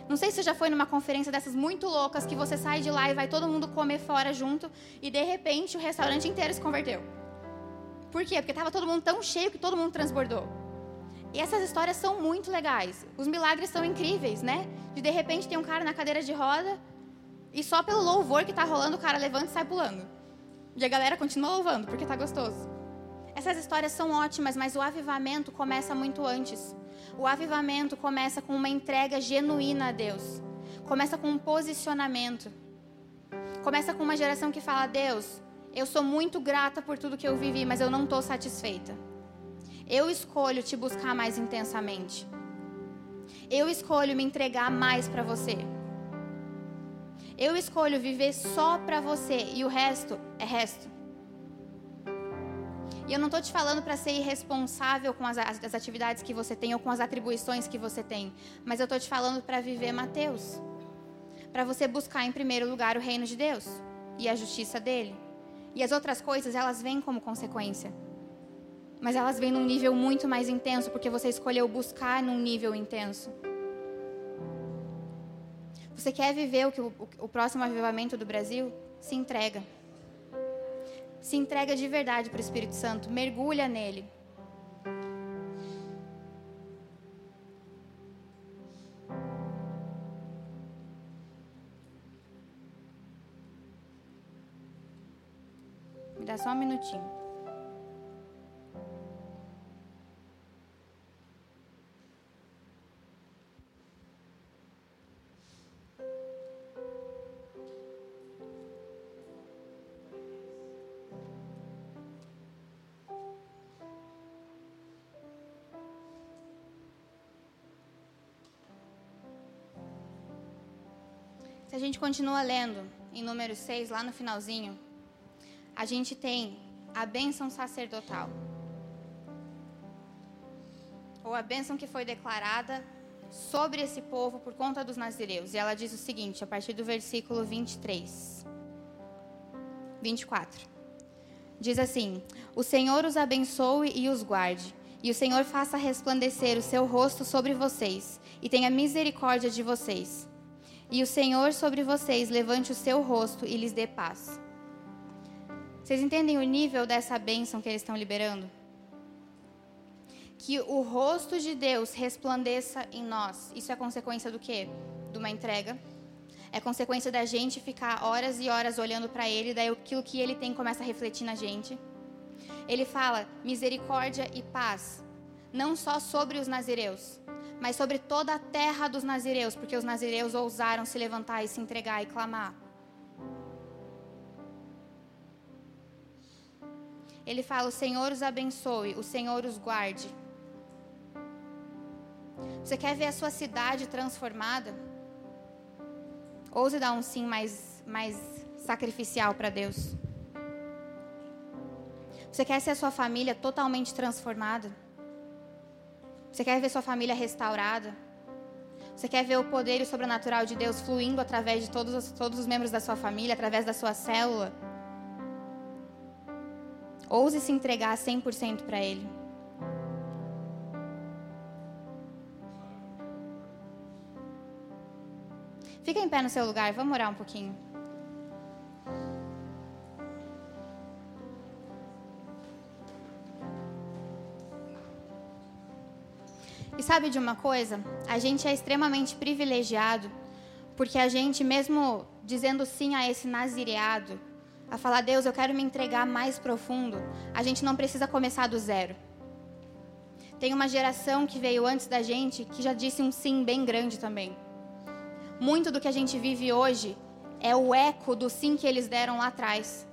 Não sei se você já foi numa conferência dessas muito loucas que você sai de lá e vai todo mundo comer fora junto e de repente o restaurante inteiro se converteu. Por quê? Porque estava todo mundo tão cheio que todo mundo transbordou. E essas histórias são muito legais. Os milagres são incríveis, né? De de repente tem um cara na cadeira de roda e só pelo louvor que está rolando o cara levanta e sai pulando. E a galera continua louvando porque está gostoso. Essas histórias são ótimas, mas o avivamento começa muito antes. O avivamento começa com uma entrega genuína a Deus. Começa com um posicionamento. Começa com uma geração que fala: Deus, eu sou muito grata por tudo que eu vivi, mas eu não estou satisfeita. Eu escolho te buscar mais intensamente. Eu escolho me entregar mais para você. Eu escolho viver só para você e o resto é resto. E eu não estou te falando para ser irresponsável com as, as, atividades que você tem ou com as atribuições que você tem, mas eu estou te falando para viver Mateus. para você buscar em primeiro lugar o reino de Deus e a justiça dele. E as outras coisas, elas vêm como consequência. Mas elas vêm num nível muito mais intenso, porque você escolheu buscar num nível intenso. Você quer viver o, que o, o próximo avivamento do Brasil? Se entrega. Se entrega de verdade para o Espírito Santo. Mergulha nele. Me dá só um minutinho. Gente continua lendo em número 6, lá no finalzinho, a gente tem a bênção sacerdotal. Ou a bênção que foi declarada sobre esse povo por conta dos nazireus. E ela diz o seguinte, a partir do versículo 23. 24. Diz assim: O Senhor os abençoe e os guarde, e o Senhor faça resplandecer o seu rosto sobre vocês, e tenha misericórdia de vocês. E o Senhor sobre vocês levante o seu rosto e lhes dê paz. Vocês entendem o nível dessa bênção que eles estão liberando? Que o rosto de Deus resplandeça em nós. Isso é consequência do quê? De uma entrega. É consequência da gente ficar horas e horas olhando para Ele, daí aquilo que Ele tem começa a refletir na gente. Ele fala misericórdia e paz, não só sobre os nazireus, mas sobre toda a terra dos nazireus, porque os nazireus ousaram se levantar e se entregar e clamar. Ele fala: O Senhor os abençoe, o Senhor os guarde. Você quer ver a sua cidade transformada? Ouse dar um sim mais, mais sacrificial para Deus. Você quer ser a sua família totalmente transformada? Você quer ver sua família restaurada? Você quer ver o poder sobrenatural de Deus fluindo através de todos os, todos os membros da sua família, através da sua célula? Ouse se entregar 100% para Ele. Fica em pé no seu lugar, vamos orar um pouquinho. Sabe de uma coisa? A gente é extremamente privilegiado, porque a gente, mesmo dizendo sim a esse nazireado, a falar, Deus, eu quero me entregar mais profundo, a gente não precisa começar do zero. Tem uma geração que veio antes da gente que já disse um sim bem grande também. Muito do que a gente vive hoje é o eco do sim que eles deram lá atrás.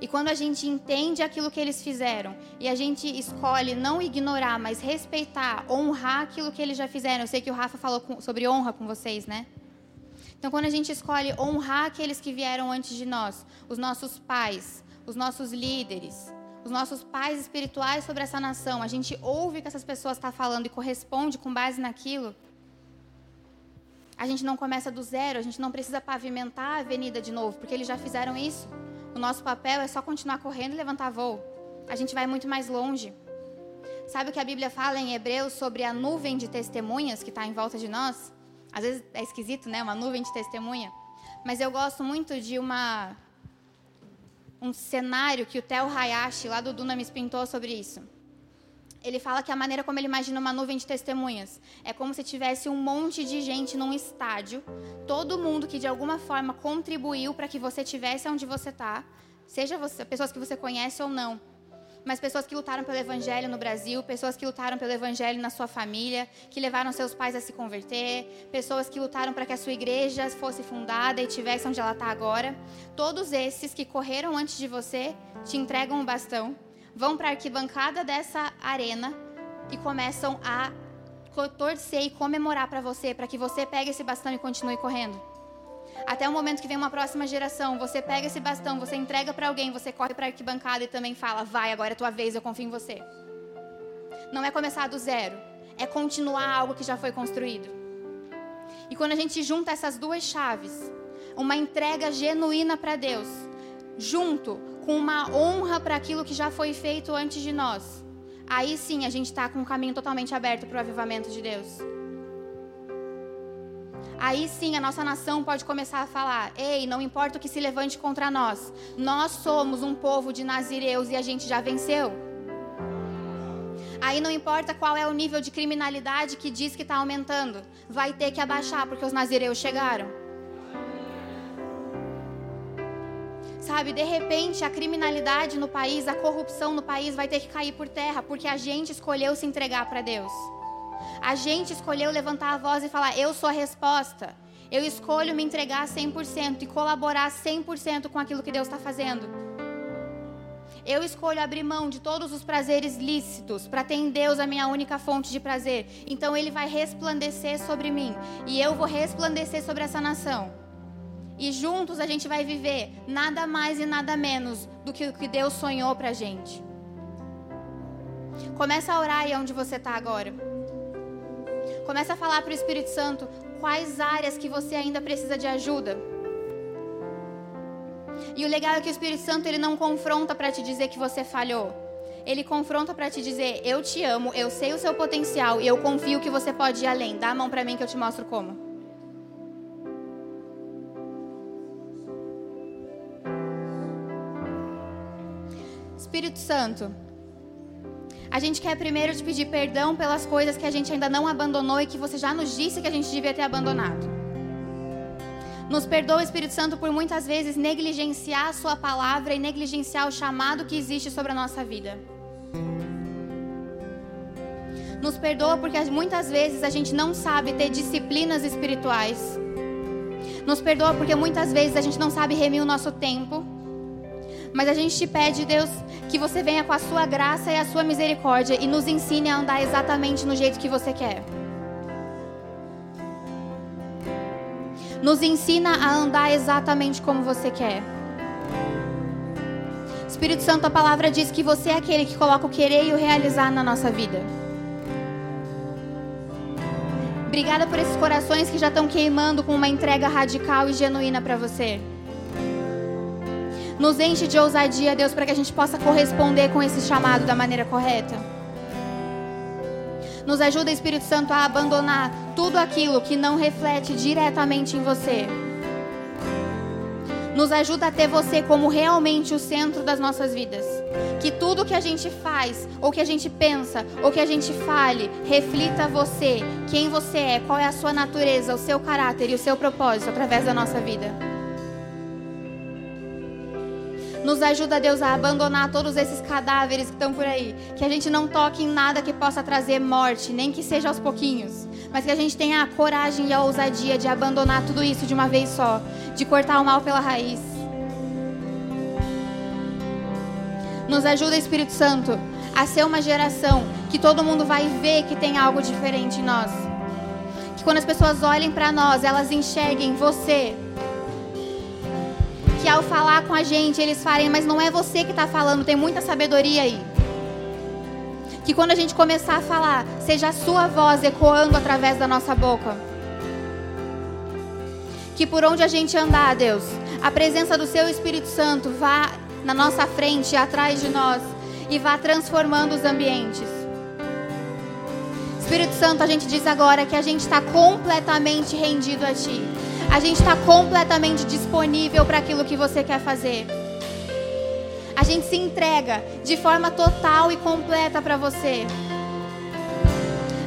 E quando a gente entende aquilo que eles fizeram e a gente escolhe não ignorar, mas respeitar, honrar aquilo que eles já fizeram. Eu sei que o Rafa falou com, sobre honra com vocês, né? Então, quando a gente escolhe honrar aqueles que vieram antes de nós, os nossos pais, os nossos líderes, os nossos pais espirituais sobre essa nação, a gente ouve o que essas pessoas estão falando e corresponde com base naquilo. A gente não começa do zero, a gente não precisa pavimentar a avenida de novo, porque eles já fizeram isso. O nosso papel é só continuar correndo e levantar voo. A gente vai muito mais longe. Sabe o que a Bíblia fala em Hebreus sobre a nuvem de testemunhas que está em volta de nós? Às vezes é esquisito, né? Uma nuvem de testemunha. Mas eu gosto muito de uma um cenário que o Theo Hayashi, lá do Dunamis, pintou sobre isso. Ele fala que a maneira como ele imagina uma nuvem de testemunhas. É como se tivesse um monte de gente num estádio, todo mundo que de alguma forma contribuiu para que você tivesse onde você está, seja você, pessoas que você conhece ou não, mas pessoas que lutaram pelo evangelho no Brasil, pessoas que lutaram pelo evangelho na sua família, que levaram seus pais a se converter, pessoas que lutaram para que a sua igreja fosse fundada e tivesse onde ela está agora. Todos esses que correram antes de você te entregam um bastão vão para a arquibancada dessa arena e começam a torcer e comemorar para você, para que você pegue esse bastão e continue correndo. Até o momento que vem uma próxima geração, você pega esse bastão, você entrega para alguém, você corre para a arquibancada e também fala: vai, agora é tua vez, eu confio em você. Não é começar do zero, é continuar algo que já foi construído. E quando a gente junta essas duas chaves, uma entrega genuína para Deus, junto com uma honra para aquilo que já foi feito antes de nós, aí sim a gente está com um caminho totalmente aberto para o avivamento de Deus. Aí sim a nossa nação pode começar a falar: ei, não importa o que se levante contra nós, nós somos um povo de nazireus e a gente já venceu. Aí não importa qual é o nível de criminalidade que diz que está aumentando, vai ter que abaixar porque os nazireus chegaram. Sabe, de repente a criminalidade no país, a corrupção no país vai ter que cair por terra porque a gente escolheu se entregar para Deus. A gente escolheu levantar a voz e falar: Eu sou a resposta. Eu escolho me entregar 100% e colaborar 100% com aquilo que Deus está fazendo. Eu escolho abrir mão de todos os prazeres lícitos para ter em Deus a minha única fonte de prazer. Então Ele vai resplandecer sobre mim e eu vou resplandecer sobre essa nação. E juntos a gente vai viver nada mais e nada menos do que o que Deus sonhou para a gente. Começa a orar aí onde você está agora. Começa a falar para o Espírito Santo quais áreas que você ainda precisa de ajuda. E o legal é que o Espírito Santo ele não confronta para te dizer que você falhou. Ele confronta para te dizer: Eu te amo, eu sei o seu potencial e eu confio que você pode ir além. Dá a mão para mim que eu te mostro como. Espírito Santo, a gente quer primeiro te pedir perdão pelas coisas que a gente ainda não abandonou e que você já nos disse que a gente devia ter abandonado. Nos perdoa, Espírito Santo, por muitas vezes negligenciar a Sua palavra e negligenciar o chamado que existe sobre a nossa vida. Nos perdoa porque muitas vezes a gente não sabe ter disciplinas espirituais. Nos perdoa porque muitas vezes a gente não sabe remir o nosso tempo. Mas a gente te pede, Deus, que você venha com a sua graça e a sua misericórdia e nos ensine a andar exatamente no jeito que você quer. Nos ensina a andar exatamente como você quer. Espírito Santo, a palavra diz que você é aquele que coloca o querer e o realizar na nossa vida. Obrigada por esses corações que já estão queimando com uma entrega radical e genuína para você. Nos enche de ousadia, Deus, para que a gente possa corresponder com esse chamado da maneira correta. Nos ajuda, Espírito Santo, a abandonar tudo aquilo que não reflete diretamente em você. Nos ajuda a ter você como realmente o centro das nossas vidas. Que tudo que a gente faz, ou que a gente pensa, ou que a gente fale, reflita você, quem você é, qual é a sua natureza, o seu caráter e o seu propósito através da nossa vida. Nos ajuda, Deus, a abandonar todos esses cadáveres que estão por aí. Que a gente não toque em nada que possa trazer morte, nem que seja aos pouquinhos. Mas que a gente tenha a coragem e a ousadia de abandonar tudo isso de uma vez só. De cortar o mal pela raiz. Nos ajuda, Espírito Santo, a ser uma geração que todo mundo vai ver que tem algo diferente em nós. Que quando as pessoas olhem para nós, elas enxerguem você que ao falar com a gente, eles falem, mas não é você que está falando, tem muita sabedoria aí. Que quando a gente começar a falar, seja a sua voz ecoando através da nossa boca. Que por onde a gente andar, Deus, a presença do Seu Espírito Santo vá na nossa frente, atrás de nós e vá transformando os ambientes. Espírito Santo, a gente diz agora que a gente está completamente rendido a Ti. A gente está completamente disponível para aquilo que você quer fazer. A gente se entrega de forma total e completa para você.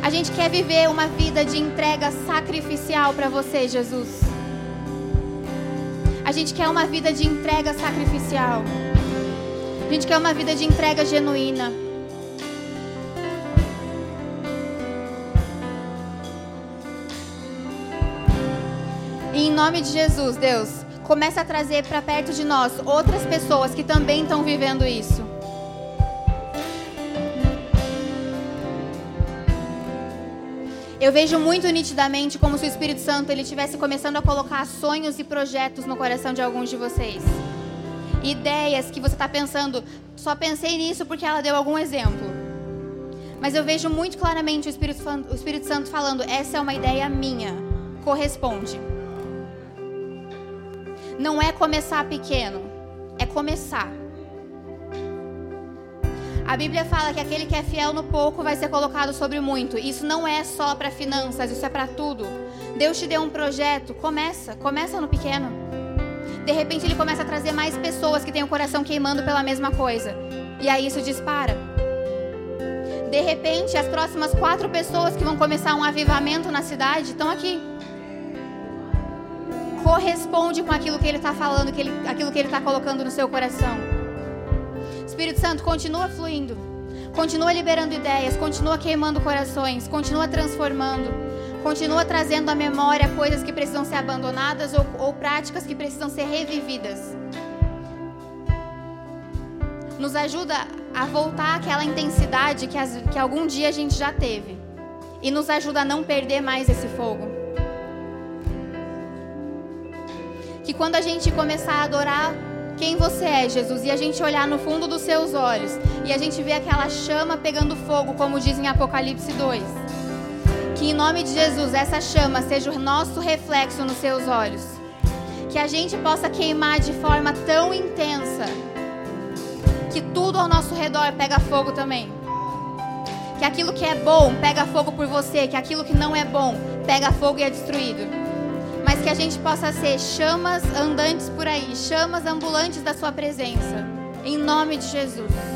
A gente quer viver uma vida de entrega sacrificial para você, Jesus. A gente quer uma vida de entrega sacrificial. A gente quer uma vida de entrega genuína. E em nome de Jesus, Deus, comece a trazer para perto de nós outras pessoas que também estão vivendo isso. Eu vejo muito nitidamente como se o Espírito Santo ele estivesse começando a colocar sonhos e projetos no coração de alguns de vocês. Ideias que você está pensando, só pensei nisso porque ela deu algum exemplo. Mas eu vejo muito claramente o Espírito, o Espírito Santo falando: essa é uma ideia minha. corresponde. Não é começar pequeno, é começar. A Bíblia fala que aquele que é fiel no pouco vai ser colocado sobre muito. Isso não é só para finanças, isso é para tudo. Deus te deu um projeto, começa, começa no pequeno. De repente ele começa a trazer mais pessoas que têm o coração queimando pela mesma coisa. E aí isso dispara. De repente, as próximas quatro pessoas que vão começar um avivamento na cidade estão aqui. Corresponde com aquilo que ele está falando, que ele, aquilo que ele está colocando no seu coração. Espírito Santo, continua fluindo. Continua liberando ideias, continua queimando corações, continua transformando, continua trazendo à memória coisas que precisam ser abandonadas ou, ou práticas que precisam ser revividas. Nos ajuda a voltar àquela intensidade que, as, que algum dia a gente já teve. E nos ajuda a não perder mais esse fogo. Que quando a gente começar a adorar quem você é, Jesus, e a gente olhar no fundo dos seus olhos e a gente ver aquela chama pegando fogo, como diz em Apocalipse 2. Que em nome de Jesus essa chama seja o nosso reflexo nos seus olhos. Que a gente possa queimar de forma tão intensa que tudo ao nosso redor pega fogo também. Que aquilo que é bom pega fogo por você, que aquilo que não é bom pega fogo e é destruído. Mas que a gente possa ser chamas andantes por aí, chamas ambulantes da Sua presença. Em nome de Jesus.